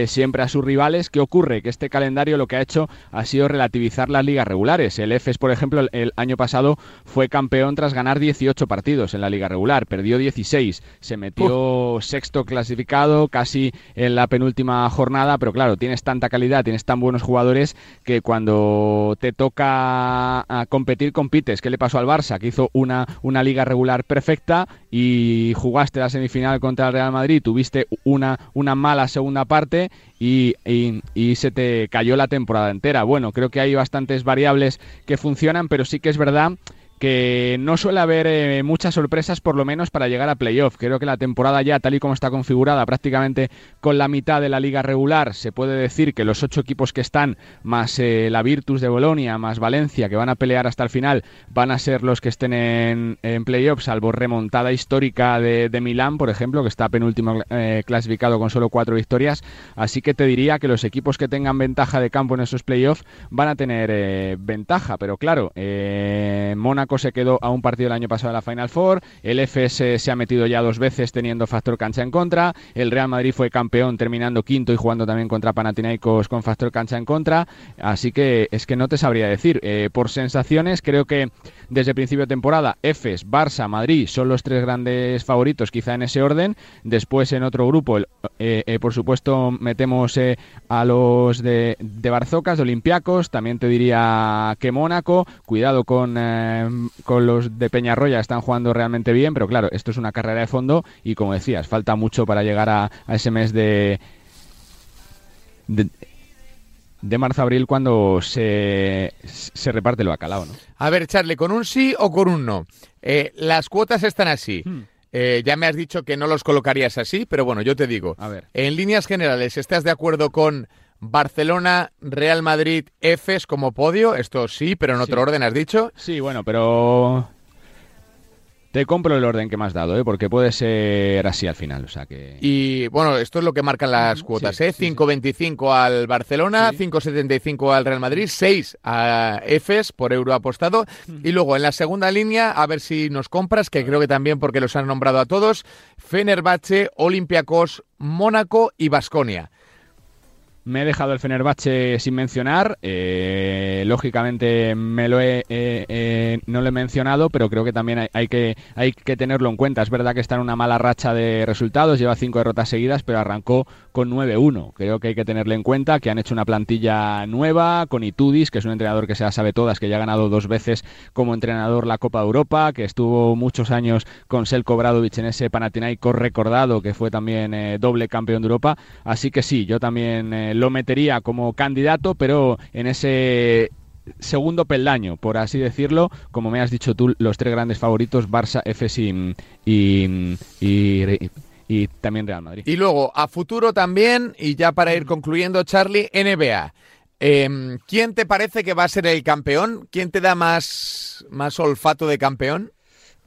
siempre a sus rivales. ¿Qué ocurre? Que este calendario lo que ha hecho ha sido relativizar las ligas regulares. El EFES, por ejemplo, el, año pasado fue campeón tras ganar 18 partidos en la liga regular, perdió 16, se metió sexto clasificado casi en la penúltima jornada, pero claro, tienes tanta calidad, tienes tan buenos jugadores que cuando te toca a competir, compites. ¿Qué le pasó al Barça? Que hizo una, una liga regular perfecta y jugaste la semifinal contra el Real Madrid, tuviste una, una mala segunda parte y, se te cayó la temporada entera. Bueno, creo que hay bastantes variables que funcionan, pero sí que es verdad que no suele haber eh, muchas sorpresas por lo menos para llegar a playoff. Creo que la temporada ya tal y como está configurada prácticamente con la mitad de la liga regular se puede decir que los ocho equipos que están más eh, la Virtus de Bolonia más Valencia que van a pelear hasta el final van a ser los que estén en, en playoff salvo remontada histórica de, de, Milán por ejemplo que está penúltimo eh, clasificado con solo cuatro victorias así que te diría que los equipos que tengan ventaja de campo en esos playoffs van a tener ventaja pero claro Mónaco se quedó a un partido el año pasado de la Final Four, el FS se ha metido ya dos veces teniendo factor cancha en contra, el Real Madrid fue campeón terminando quinto y jugando también contra Panathinaikos con factor cancha en contra, así que es que no te sabría decir. Eh, por sensaciones, creo que desde principio de temporada, EFES, Barça, Madrid son los tres grandes favoritos, quizá en ese orden. Después en otro grupo, eh, eh, por supuesto, metemos a los de, de Barzocas, de Olympiacos, también te diría que Mónaco, cuidado con con los de Peñarroya están jugando realmente bien, pero claro, esto es una carrera de fondo y como decías, falta mucho para llegar a, ese mes de, de marzo-abril cuando se, se, reparte el bacalao, ¿no? A ver, Charlie, ¿con un sí o con un no? Eh, las cuotas están así. Hmm. Eh, ya me has dicho que no los colocarías así, pero bueno, yo te digo. A ver. En líneas generales, ¿estás de acuerdo con Barcelona, Real Madrid, Efes como podio, esto sí, pero en otro orden has dicho. Sí, bueno, pero te compro el orden que me has dado, ¿eh? porque puede ser así al final. O sea que... Y bueno, esto es lo que marcan las cuotas, ¿eh? 5.25 al Barcelona, 5.75 al Real Madrid, 6 a Efes por euro apostado. Y luego en la segunda línea, a ver si nos compras, que creo que también porque los han nombrado a todos, Fenerbahce, Olympiacos, Mónaco y Basconia. Me he dejado el Fenerbahce sin mencionar. Eh, lógicamente me lo he, no lo he mencionado, pero creo que también hay, que, hay que tenerlo en cuenta. Es verdad que está en una mala racha de resultados, lleva cinco derrotas seguidas, pero arrancó con 9-1. Creo que hay que tenerle en cuenta que han hecho una plantilla nueva con Itudis, que es un entrenador que se la sabe todas, que ya ha ganado dos veces como entrenador la Copa de Europa, que estuvo muchos años con Selko Bradovic en ese Panathinaikos recordado, que fue también eh, doble campeón de Europa. Así que sí, yo también lo metería como candidato, pero en ese segundo peldaño, por así decirlo, como me has dicho tú, los tres grandes favoritos, Barça, y, y, también Real Madrid. Y luego, a futuro también, y ya para ir concluyendo, Charlie, NBA. Em, ¿Quién te parece que va a ser el campeón? ¿Quién te da más, más olfato de campeón?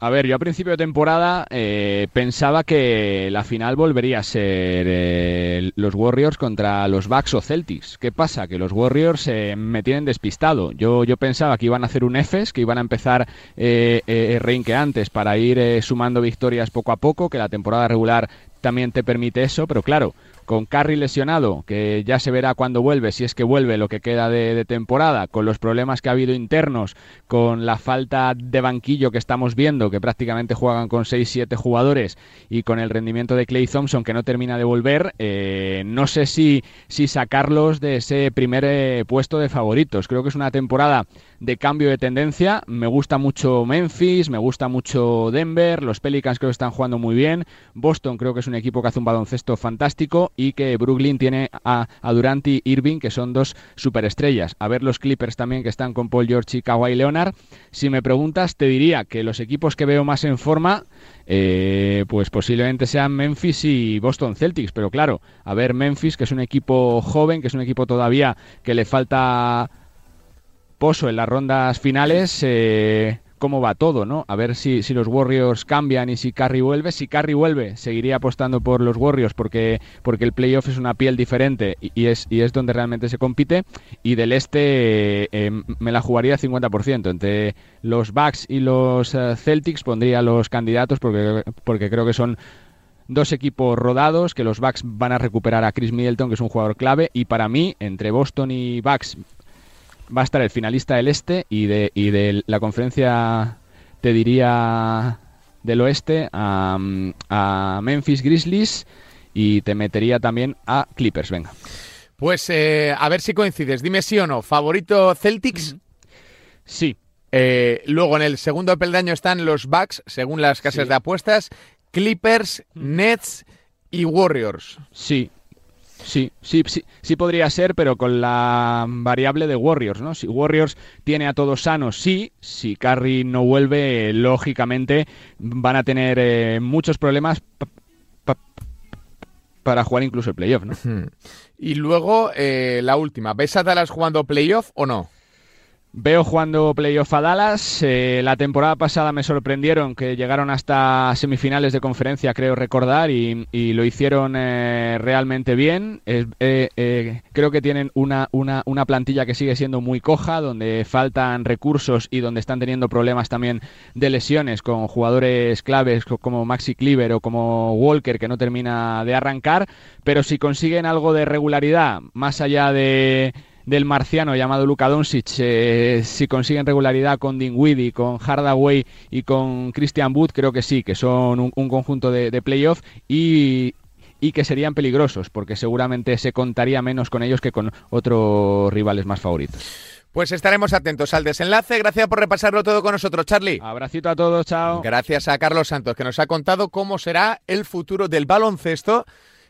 A ver, yo a principio de temporada eh, pensaba que la final volvería a ser eh, los Warriors contra los Bucks o Celtics. ¿Qué pasa? Que los Warriors eh, me tienen despistado. Yo, yo pensaba que iban a hacer un Fs, que iban a empezar eh, antes para ir sumando victorias poco a poco, que la temporada regular también te permite eso, pero claro, con Carry lesionado, que ya se verá cuando vuelve, si es que vuelve lo que queda de, temporada, con los problemas que ha habido internos, con la falta de banquillo que estamos viendo, que prácticamente juegan con 6-7 jugadores, y con el rendimiento de Clay Thompson que no termina de volver, eh, no sé si, si sacarlos de ese primer eh, puesto de favoritos. Creo que es una temporada de cambio de tendencia. Me gusta mucho Memphis, me gusta mucho Denver, los Pelicans creo que están jugando muy bien, Boston creo que es un equipo que hace un baloncesto fantástico y que Brooklyn tiene a, Durant y Irving que son dos superestrellas. A ver los Clippers también que están con Paul George y Kawhi Leonard. Si me preguntas, te diría que los equipos que veo más en forma eh, pues posiblemente sean Memphis y Boston Celtics, pero claro, a ver Memphis, que es un equipo joven, que es un equipo todavía que le falta Pozo en las rondas finales, eh, cómo va todo, ¿no? A ver si, si los Warriors cambian y si Curry vuelve. Si Curry vuelve, seguiría apostando por los Warriors porque, porque el playoff es una piel diferente y, es, y es donde realmente se compite. Y del este eh, me la jugaría 50%. Entre los Bucks y los eh, Celtics pondría los candidatos porque, porque creo que son dos equipos rodados, que los Bucks van a recuperar a Chris Middleton, que es un jugador clave, y para mí, entre Boston y Bucks, va a estar el finalista del este y de, y de la conferencia, te diría, del oeste a, Memphis Grizzlies y te metería también a Clippers, venga. Pues eh, a ver si coincides, dime sí o no, ¿favorito Celtics? Sí. Eh, luego en el segundo peldaño están los Bucks, según las casas de apuestas, Clippers, Nets y Warriors. Sí, Sí, sí, sí, sí podría ser, pero con la variable de Warriors, ¿no? Si Warriors tiene a todos sanos, sí. Si Curry no vuelve, lógicamente van a tener eh, muchos problemas para jugar incluso el playoff, ¿no? Y luego eh, la última, ¿ves a Dallas jugando playoff o no? Veo jugando playoff a Dallas. Eh, la temporada pasada me sorprendieron que llegaron hasta semifinales de conferencia, creo recordar, y, lo hicieron eh, realmente bien. Eh, creo que tienen una, una, una, plantilla que sigue siendo muy coja, donde faltan recursos y donde están teniendo problemas también de lesiones con jugadores claves como Maxi Cleaver o como Walker, que no termina de arrancar. Pero si consiguen algo de regularidad, más allá de del marciano llamado Luka Doncic, eh, si consiguen regularidad con Dinwiddie, con Hardaway y con Christian Wood, creo que sí, que son un, conjunto de, de playoff y, y que serían peligrosos, porque seguramente se contaría menos con ellos que con otros rivales más favoritos. Pues estaremos atentos al desenlace. Gracias por repasarlo todo con nosotros, Charlie. Abracito a todos, chao. Gracias a Carlos Santos, que nos ha contado cómo será el futuro del baloncesto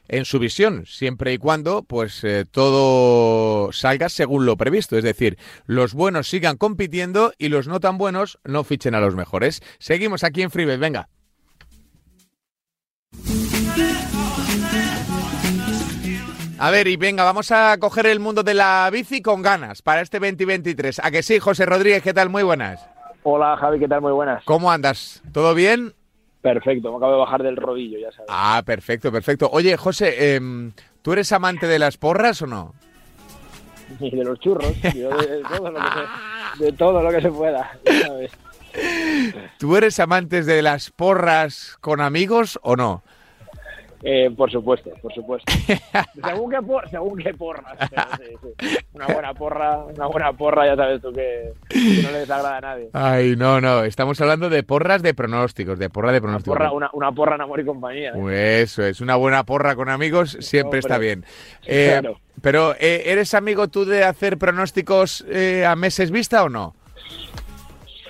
en su visión, siempre y cuando pues eh, todo salga según lo previsto, es decir, los buenos sigan compitiendo y los no tan buenos no fichen a los mejores. Seguimos aquí en Freebet, venga. A ver, y venga, vamos a coger el mundo de la bici con ganas para este 2023. ¿A que sí, José Rodríguez? ¿Qué tal? Muy buenas. Hola, Javi, ¿qué tal? Muy buenas. ¿Cómo andas? ¿Todo bien? Perfecto, me acabo de bajar del rodillo, ya sabes. Ah, perfecto, perfecto. Oye, José, em, ¿tú eres amante de las porras o no? Y de los churros, de, todo lo que se, de todo lo que se pueda, ¿sabes? ¿Tú eres amante de las porras con amigos o no? Eh, por supuesto, por supuesto. según qué, por, según qué porras. Una buena porra, una buena porra, ya sabes tú que, no le desagrada a nadie. Ay, no, no. Estamos hablando de porras de pronósticos, de porra de pronósticos. Una porra, una, porra en amor y compañía. ¿eh? Eso es, una buena porra con amigos siempre está bien. Eh, pero, ¿eres amigo tú de hacer pronósticos a meses vista o no?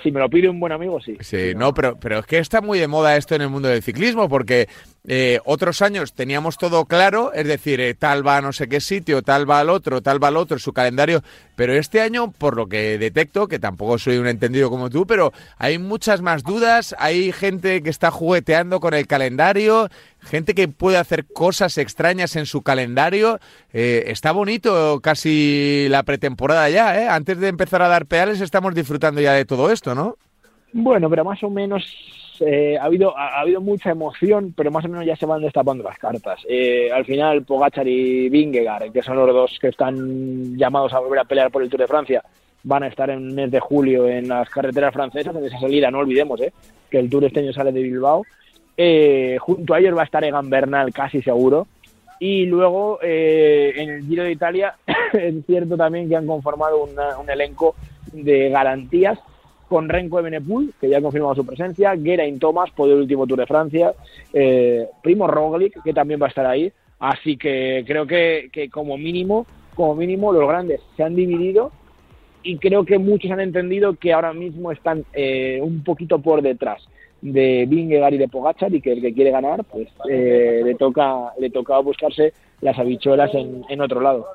si me lo pide un buen amigo, sí. Sí, no, pero, pero es que está muy de moda esto en el mundo del ciclismo, porque eh, otros años teníamos todo claro, es decir, eh, tal va a no sé qué sitio, tal va al otro, tal va al otro, su calendario, pero este año, por lo que detecto, que tampoco soy un entendido como tú, pero hay muchas más dudas, hay gente que está jugueteando con el calendario, gente que puede hacer cosas extrañas en su calendario. Eh, está bonito casi la pretemporada ya, ¿eh? Antes de empezar a dar pedales estamos disfrutando ya de todo esto, ¿no? Bueno, pero más o menos eh, ha, habido, ha, habido mucha emoción, pero más o menos ya se van destapando las cartas. Eh, al final, Pogachar y Vingegaard, que son los dos que están llamados a volver a pelear por el Tour de Francia, van a estar en el mes de julio en las carreteras francesas, en esa salida, no olvidemos eh, que el Tour este año sale de Bilbao. junto a ellos va a estar Egan Bernal, casi seguro. Y luego en el Giro de Italia es cierto también que han conformado un elenco de garantías con Renko Evenepoel, que ya ha confirmado su presencia, Geraint Thomas por el último Tour de Francia, eh, Primo Roglic, que también va a estar ahí. Así que creo que, como mínimo, como mínimo los grandes se han dividido y creo que muchos han entendido que ahora mismo están eh, un poquito por detrás de Vingegaard y de Pogachar y que el que quiere ganar pues eh, le toca le toca buscarse las habichuelas en, otro lado.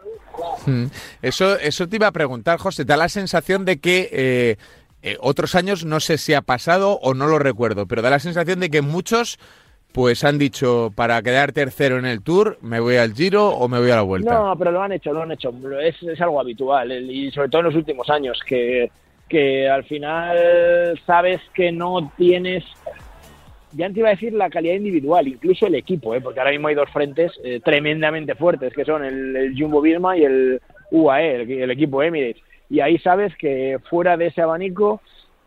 Hmm. Eso, eso te iba a preguntar, José. Da la sensación de que eh, otros años no sé si ha pasado o no lo recuerdo, pero da la sensación de que muchos pues han dicho, para quedar tercero en el Tour, me voy al Giro o me voy a la Vuelta. No, pero lo han hecho, lo han hecho. Es, algo habitual y sobre todo en los últimos años, que, que al final sabes que no tienes ya te iba a decir la calidad individual, incluso el equipo, ¿eh? porque ahora mismo hay dos frentes eh, tremendamente fuertes, que son el, Jumbo Visma y el UAE, el, equipo Emirates. Y ahí sabes que fuera de ese abanico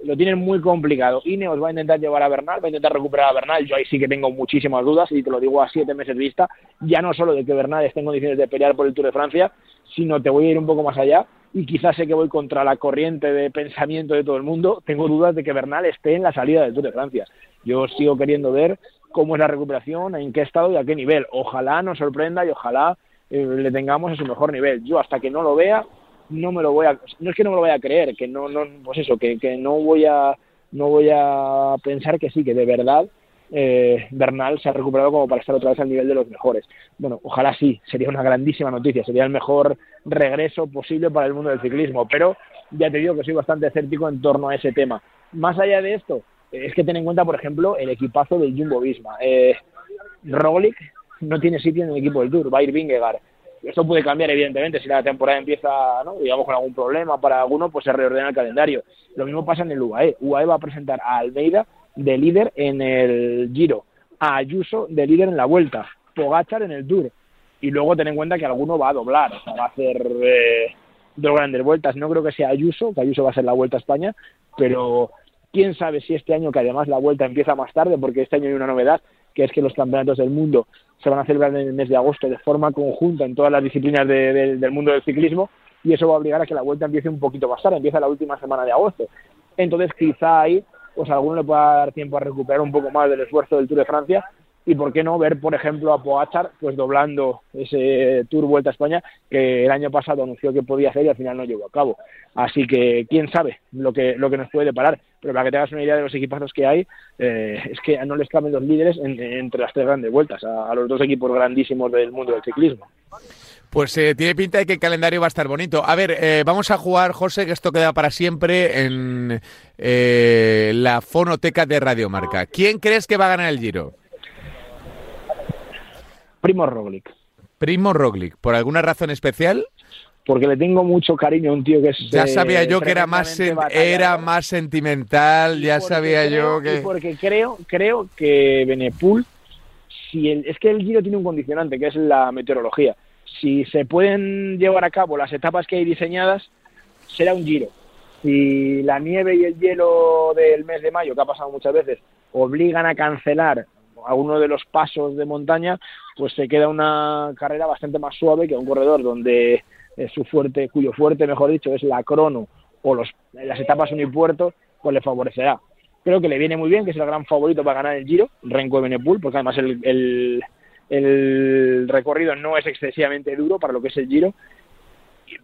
lo tienen muy complicado. Ineos va a intentar llevar a Bernal, va a intentar recuperar a Bernal. Yo ahí sí que tengo muchísimas dudas, y te lo digo a siete meses de vista, ya no solo de que Bernal esté en condiciones de pelear por el Tour de Francia, sino te voy a ir un poco más allá y quizás sé que voy contra la corriente de pensamiento de todo el mundo, tengo dudas de que Bernal esté en la salida del Tour de Francia. Yo sigo queriendo ver cómo es la recuperación, en qué estado y a qué nivel. Ojalá nos sorprenda y ojalá eh, le tengamos a su mejor nivel. Yo hasta que no lo vea, no me lo voy a, no es que no me lo vaya a creer, que no, no, pues eso, que, que no voy a, no voy a pensar que sí, que de verdad eh, Bernal se ha recuperado como para estar otra vez al nivel de los mejores. Bueno, ojalá sí, sería una grandísima noticia, sería el mejor regreso posible para el mundo del ciclismo, pero ya te digo que soy bastante escéptico en torno a ese tema. Más allá de esto, es que ten en cuenta, por ejemplo, el equipazo del Jumbo Visma. Eh, Roglic no tiene sitio en el equipo del Tour, va a ir Vingegaard. Esto puede cambiar, evidentemente, si la temporada empieza, ¿no? digamos, con algún problema para alguno, pues se reordena el calendario. Lo mismo pasa en el UAE. UAE va a presentar a Almeida de líder en el Giro, a Ayuso de líder en la Vuelta, Pogachar en el Tour. Y luego ten en cuenta que alguno va a doblar, o sea, va a hacer eh, dos grandes vueltas. No creo que sea Ayuso, que Ayuso va a ser la Vuelta a España, pero quién sabe si este año, que además la vuelta empieza más tarde, porque este año hay una novedad, que es que los campeonatos del mundo se van a celebrar en el mes de agosto de forma conjunta en todas las disciplinas del mundo del ciclismo, y eso va a obligar a que la vuelta empiece un poquito más tarde, empieza la última semana de agosto. Entonces, quizá ahí, pues alguno le pueda dar tiempo a recuperar un poco más del esfuerzo del Tour de Francia y por qué no ver, por ejemplo, a Poachar pues doblando ese Tour Vuelta a España que el año pasado anunció que podía hacer y al final no llegó a cabo. Así que quién sabe lo que lo que nos puede deparar. Pero para que te hagas una idea de los equipazos que hay, eh, es que no les caben los líderes entre las tres grandes vueltas a, los dos equipos grandísimos del mundo del ciclismo. Pues eh, tiene pinta de que el calendario va a estar bonito. A ver, eh, vamos a jugar, José, que esto queda para siempre en la fonoteca de Radiomarca. ¿Quién crees que va a ganar el Giro? Primo Roglic. Primo Roglic, ¿por alguna razón especial? Porque le tengo mucho cariño a un tío que es. Ya sabía yo que era más era más sentimental, ya sabía yo que. porque creo, creo que Benepul, si el, es que el Giro tiene un condicionante, que es la meteorología. Si se pueden llevar a cabo las etapas que hay diseñadas, será un Giro. Si la nieve y el hielo del mes de mayo, que ha pasado muchas veces, obligan a cancelar alguno de los pasos de montaña, pues se queda una carrera bastante más suave que un corredor donde eh, su fuerte, cuyo fuerte, mejor dicho, es la crono o los, las etapas unipuertos, pues le favorecerá. Creo que le viene muy bien, que es el gran favorito para ganar el Giro, Renko de Benepul, porque además el, el, recorrido no es excesivamente duro para lo que es el Giro,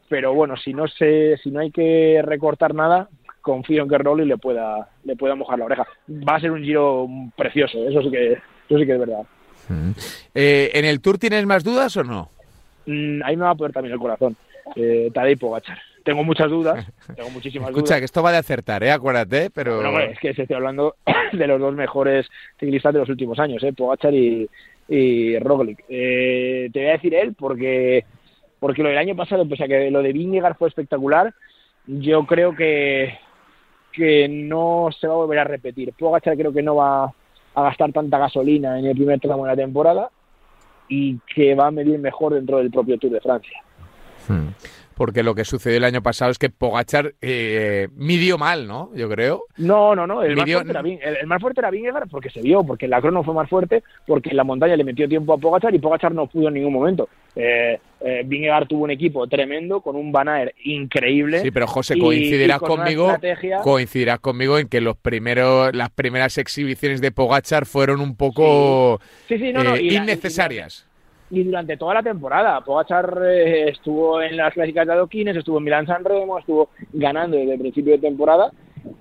pero bueno, si no se, si no hay que recortar nada, confío en que Rolly le pueda, le pueda mojar la oreja. Va a ser un giro precioso, eso sí que, eso sí que es verdad. Mm. Eh, ¿En el Tour tienes más dudas o no? Mm, ahí me va a poder también el corazón. Eh, Tadej Pogachar. Tengo muchas dudas, tengo muchísimas Escucha, que esto va de acertar, ¿eh? Acuérdate, pero... es que estoy hablando de los dos mejores ciclistas de los últimos años, ¿eh? Pogachar y, y Roglic. Eh, te voy a decir él porque porque lo del año pasado, pese a que lo de Vingegaard fue espectacular, yo creo que que no se va a volver a repetir. Pogachar creo que no va a gastar tanta gasolina en el primer tramo de la temporada y que va a medir mejor dentro del propio Tour de Francia. Hmm porque lo que sucedió el año pasado es que Pogachar eh, midió mal, ¿no? Yo creo. No, no, no. El, más, fuerte era, el, más fuerte era Vingegaard porque se vio, porque la crono fue más fuerte, porque la montaña le metió tiempo a Pogachar y Pogachar no pudo en ningún momento. Eh, eh, Vingegaard tuvo un equipo tremendo con un Banaer increíble. Sí, pero José, coincidirás conmigo, coincidirás conmigo en que los primeros, las primeras exhibiciones de Pogachar fueron un poco innecesarias y durante toda la temporada. Pogachar eh, estuvo en las clásicas de adoquines, estuvo en Milán San Remo, estuvo ganando desde el principio de temporada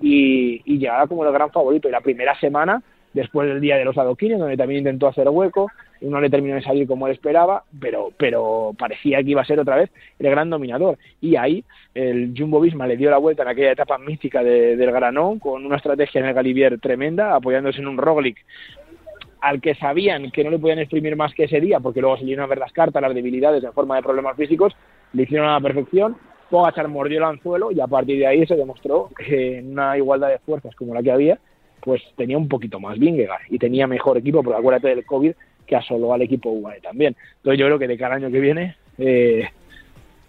y, y llegaba como el gran favorito. Y la primera semana, después del día de los adoquines, donde también intentó hacer hueco, no le terminó de salir como él esperaba, pero, pero parecía que iba a ser otra vez el gran dominador. Y ahí el Jumbo Visma le dio la vuelta en aquella etapa mística del Granón, con una estrategia en el Galibier tremenda, apoyándose en un Roglic al que sabían que no le podían exprimir más que ese día, porque luego se a ver las cartas, las debilidades en forma de problemas físicos, le hicieron a la perfección, Pogachar mordió el anzuelo y a partir de ahí se demostró que en una igualdad de fuerzas como la que había, pues tenía un poquito más Vingegaard y tenía mejor equipo, porque acuérdate del COVID que asoló al equipo UAE también. Entonces yo creo que de cada año que viene, eh,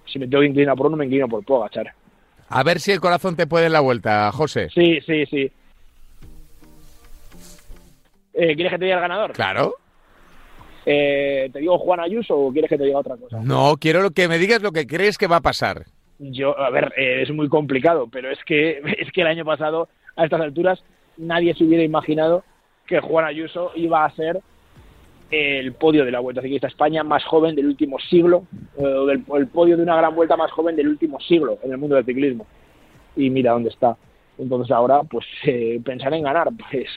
si me tengo que inclinar por uno, me inclino por Pogachar. A ver si el corazón te puede en la vuelta, José. Sí, sí, sí. Eh, ¿Quieres que te diga el ganador? Claro. Eh, ¿Te digo Juan Ayuso o quieres que te diga otra cosa? No, quiero que me digas lo que crees que va a pasar. Yo, a ver, eh, es muy complicado, pero es que, es que el año pasado, a estas alturas, nadie se hubiera imaginado que Juan Ayuso iba a ser el podio de la Vuelta Ciclista España más joven del último siglo, o el podio de una gran vuelta más joven del último siglo en el mundo del ciclismo. Y mira dónde está. Entonces ahora, pues pensar en ganar, pues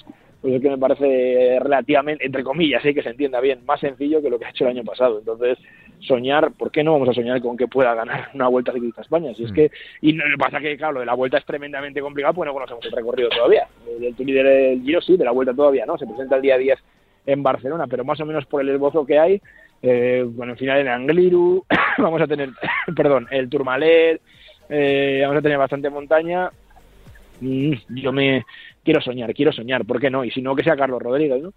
pues es que me parece relativamente, entre comillas, ¿eh? que se entienda bien, más sencillo que lo que ha hecho el año pasado. Entonces, soñar, ¿por qué no vamos a soñar con que pueda ganar una Vuelta Ciclista a España? Si es mm. que, y no, pasa que, claro, lo de la Vuelta es tremendamente complicado, pues no conocemos el recorrido todavía. Del líder del Giro sí, de la Vuelta todavía no, se presenta el día 10 en Barcelona, pero más o menos por el esbozo que hay, eh, bueno, en final en Angliru, vamos a tener, perdón, el Tourmalet, eh, vamos a tener bastante montaña, mm, yo me quiero soñar, quiero soñar, ¿por qué no? Y si no, que sea Carlos Rodríguez, ¿no?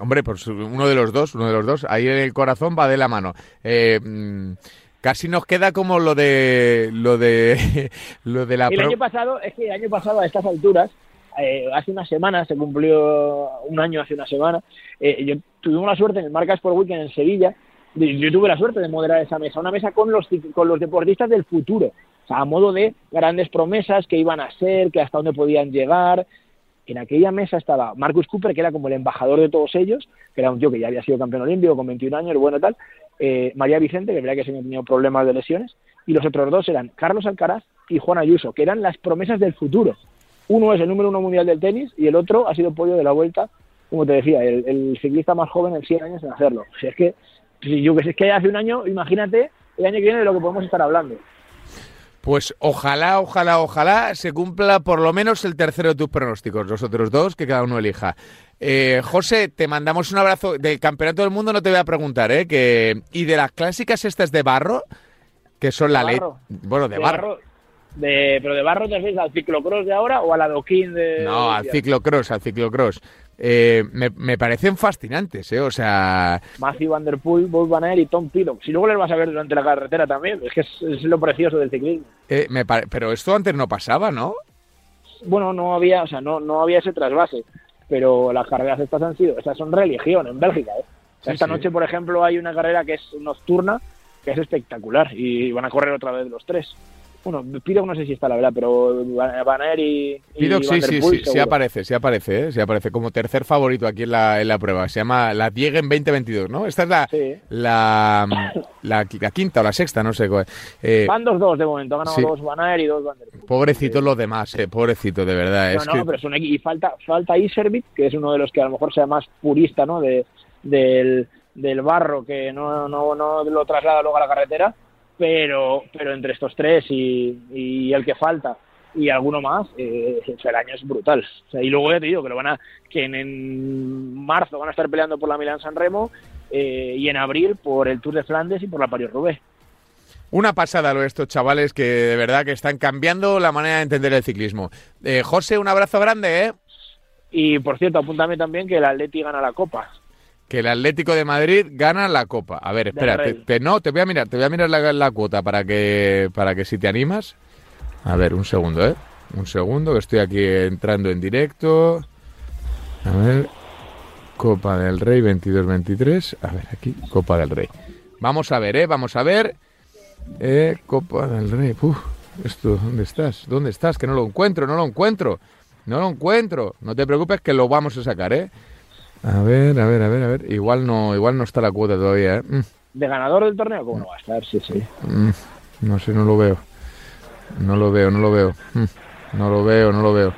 Hombre, pues uno de los dos, uno de los dos, ahí el corazón va de la mano. Eh, mm, casi nos queda como lo de lo de lo de la el año pasado es que el año pasado a estas alturas eh, hace una semana se cumplió un año hace una semana eh, yo tuvimos la suerte en el Marcas por Weekend en Sevilla yo tuve la suerte de moderar esa mesa una mesa con los con los deportistas del futuro o sea a modo de grandes promesas que iban a ser que hasta dónde podían llegar en aquella mesa estaba Marcus Cooper, que era como el embajador de todos ellos, que era un tío que ya había sido campeón olímpico con 21 años, bueno tal, eh, María Vicente, que verdad que se había tenido problemas de lesiones, y los otros dos eran Carlos Alcaraz y Juan Ayuso, que eran las promesas del futuro. Uno es el número uno mundial del tenis y el otro ha sido pollo de la vuelta, como te decía, el, ciclista más joven en 100 años en hacerlo. Sea, es que, si yo que sé, es que hace un año, imagínate el año que viene de lo que podemos estar hablando. Pues ojalá, ojalá, ojalá se cumpla por lo menos el tercero de tus pronósticos, los otros dos que cada uno elija. Eh, José, te mandamos un abrazo. Del Campeonato del Mundo no te voy a preguntar, ¿eh? Que, ¿Y de las clásicas estas de barro? Que son la ley. Bueno, de, barro. De, ¿Pero de barro te refieres al ciclocross de ahora o al adoquín de.? No, al ciclocross, al ciclocross eh, me, parecen fascinantes, ¿eh? O sea... Matthew Van Der Poel, Bob Van y Tom Piddock. Si luego les vas a ver durante la carretera también, es que es, lo precioso del ciclismo. Eh, pero esto antes no pasaba, ¿no? Bueno, no había, o sea, no, no había ese trasvase, pero las carreras estas han sido, estas son religión en Bélgica, ¿eh? Esta noche, por ejemplo, hay una carrera que es nocturna, que es espectacular, y van a correr otra vez los tres. Bueno, Pido no sé si está la verdad, pero Van y. Pido sí, sí, sí, sí aparece, sí aparece, ¿eh? sí aparece como tercer favorito aquí en la, en la prueba. Se llama la Diegen 2022, ¿no? Esta es la, la, la, quinta o la sexta, no sé. Eh, Van dos, dos de momento, han ganado dos Van y dos Van der Pobrecitos los demás, eh, pobrecito, de verdad. No, no, pero son y falta, falta Iservit, que es uno de los que a lo mejor sea más purista, ¿no? De, del, del barro, que no, no, no lo traslada luego a la carretera pero, pero entre estos tres y, el que falta y alguno más, eh, el año es brutal. y luego ya te digo que lo van a, que en, marzo van a estar peleando por la Milán San Remo eh, y en abril por el Tour de Flandes y por la Paris Roubaix. Una pasada lo de estos chavales que de verdad que están cambiando la manera de entender el ciclismo. Eh, José, un abrazo grande, ¿eh? Y por cierto, apúntame también que el Atleti gana la Copa que el Atlético de Madrid gana la Copa. A ver, espera, te, no, te voy a mirar, te voy a mirar la, cuota para que para que si te animas. A ver, un segundo, ¿eh? Un segundo, que estoy aquí entrando en directo. A ver, Copa del Rey 22-23. A ver, aquí, Copa del Rey. Vamos a ver, ¿eh? Vamos a ver. Eh, Copa del Rey. Uf, esto, ¿dónde estás? ¿Dónde estás? Que no lo encuentro, no lo encuentro. No lo encuentro. No te preocupes que lo vamos a sacar, ¿eh? A ver, a ver, a ver, a ver. Igual no, igual no está la cuota todavía, ¿eh? Mm. ¿De ganador del torneo? ¿Cómo no va a estar? Sí, sí. Mm, no sé, no lo veo. No lo veo, no lo veo. Mm, no lo veo, no lo veo.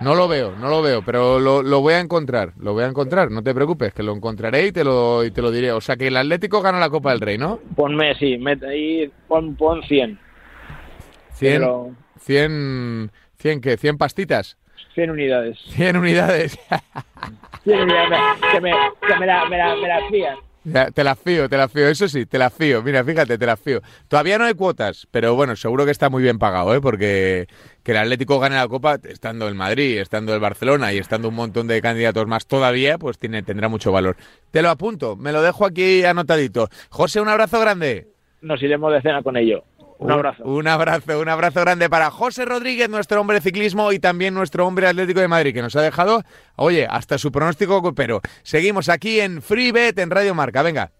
No lo veo, no lo veo, pero lo, lo, voy a encontrar, lo voy a encontrar, no te preocupes, que lo encontraré y te lo, y te lo diré. O sea que el Atlético gana la Copa del Rey, ¿no? Ponme, sí, mete ahí, pon, pon 100. 100, 100, 100, ¿qué? ¿100 pastitas? 100 unidades. 100 unidades. 100 unidades. Que me, que me la, me la, me la fían. Ya, te las fío, te las fío, eso sí, te las fío. Mira, fíjate, te las fío. Todavía no hay cuotas, pero bueno, seguro que está muy bien pagado, ¿eh? Porque que el Atlético gane la Copa, estando el Madrid, estando el Barcelona y estando un montón de candidatos más todavía, pues tiene, tendrá mucho valor. Te lo apunto, me lo dejo aquí anotadito. José, un abrazo grande. Nos iremos de cena con ello. Un abrazo. Un, abrazo, un abrazo grande para José Rodríguez, nuestro hombre de ciclismo y también nuestro hombre atlético de Madrid, que nos ha dejado, oye, hasta su pronóstico, pero seguimos aquí en FreeBet en Radio Marca. Venga.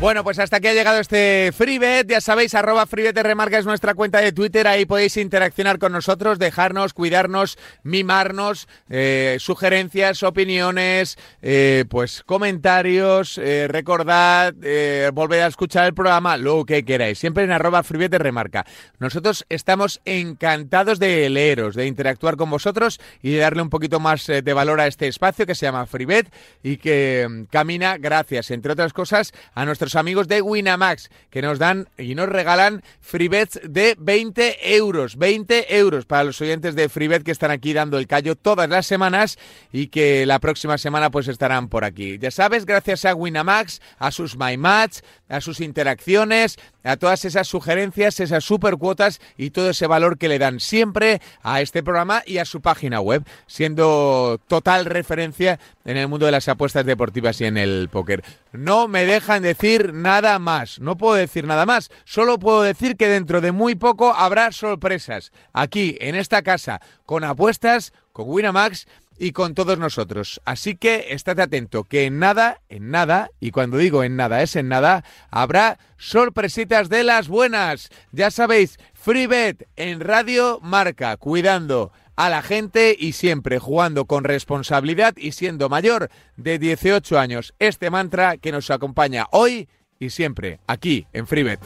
Bueno, pues hasta aquí ha llegado este FreeBet. Ya sabéis, arroba FreeBet Remarca es nuestra cuenta de Twitter. Ahí podéis interaccionar con nosotros, dejarnos, cuidarnos, mimarnos, eh, sugerencias, opiniones, eh, pues comentarios. Eh, recordad, volver a escuchar el programa, lo que queráis. Siempre en arroba FreeBet Remarca. Nosotros estamos encantados de leeros, de interactuar con vosotros y de darle un poquito más de valor a este espacio que se llama FreeBet y que mm, camina gracias, entre otras cosas, a nuestros amigos de Winamax, que nos dan y nos regalan freebets de 20 euros. 20 euros para los oyentes de Freebet que están aquí dando el callo todas las semanas y que la próxima semana pues estarán por aquí. Ya sabes, gracias a Winamax, a sus My Match, a sus interacciones, a todas esas sugerencias, esas super cuotas y todo ese valor que le dan siempre a este programa y a su página web, siendo total referencia en el mundo de las apuestas deportivas y en el póker. No me dejan decir nada más, no puedo decir nada más, solo puedo decir que dentro de muy poco habrá sorpresas aquí en esta casa con apuestas, con Winamax y con todos nosotros. Así que estate atento, que en nada, en nada, y cuando digo en nada es en nada, habrá sorpresitas de las buenas. Ya sabéis, FreeBet en Radio Marca, cuidando a la gente y siempre jugando con responsabilidad y siendo mayor de 18 años. Este mantra que nos acompaña hoy y siempre aquí en FreeBet.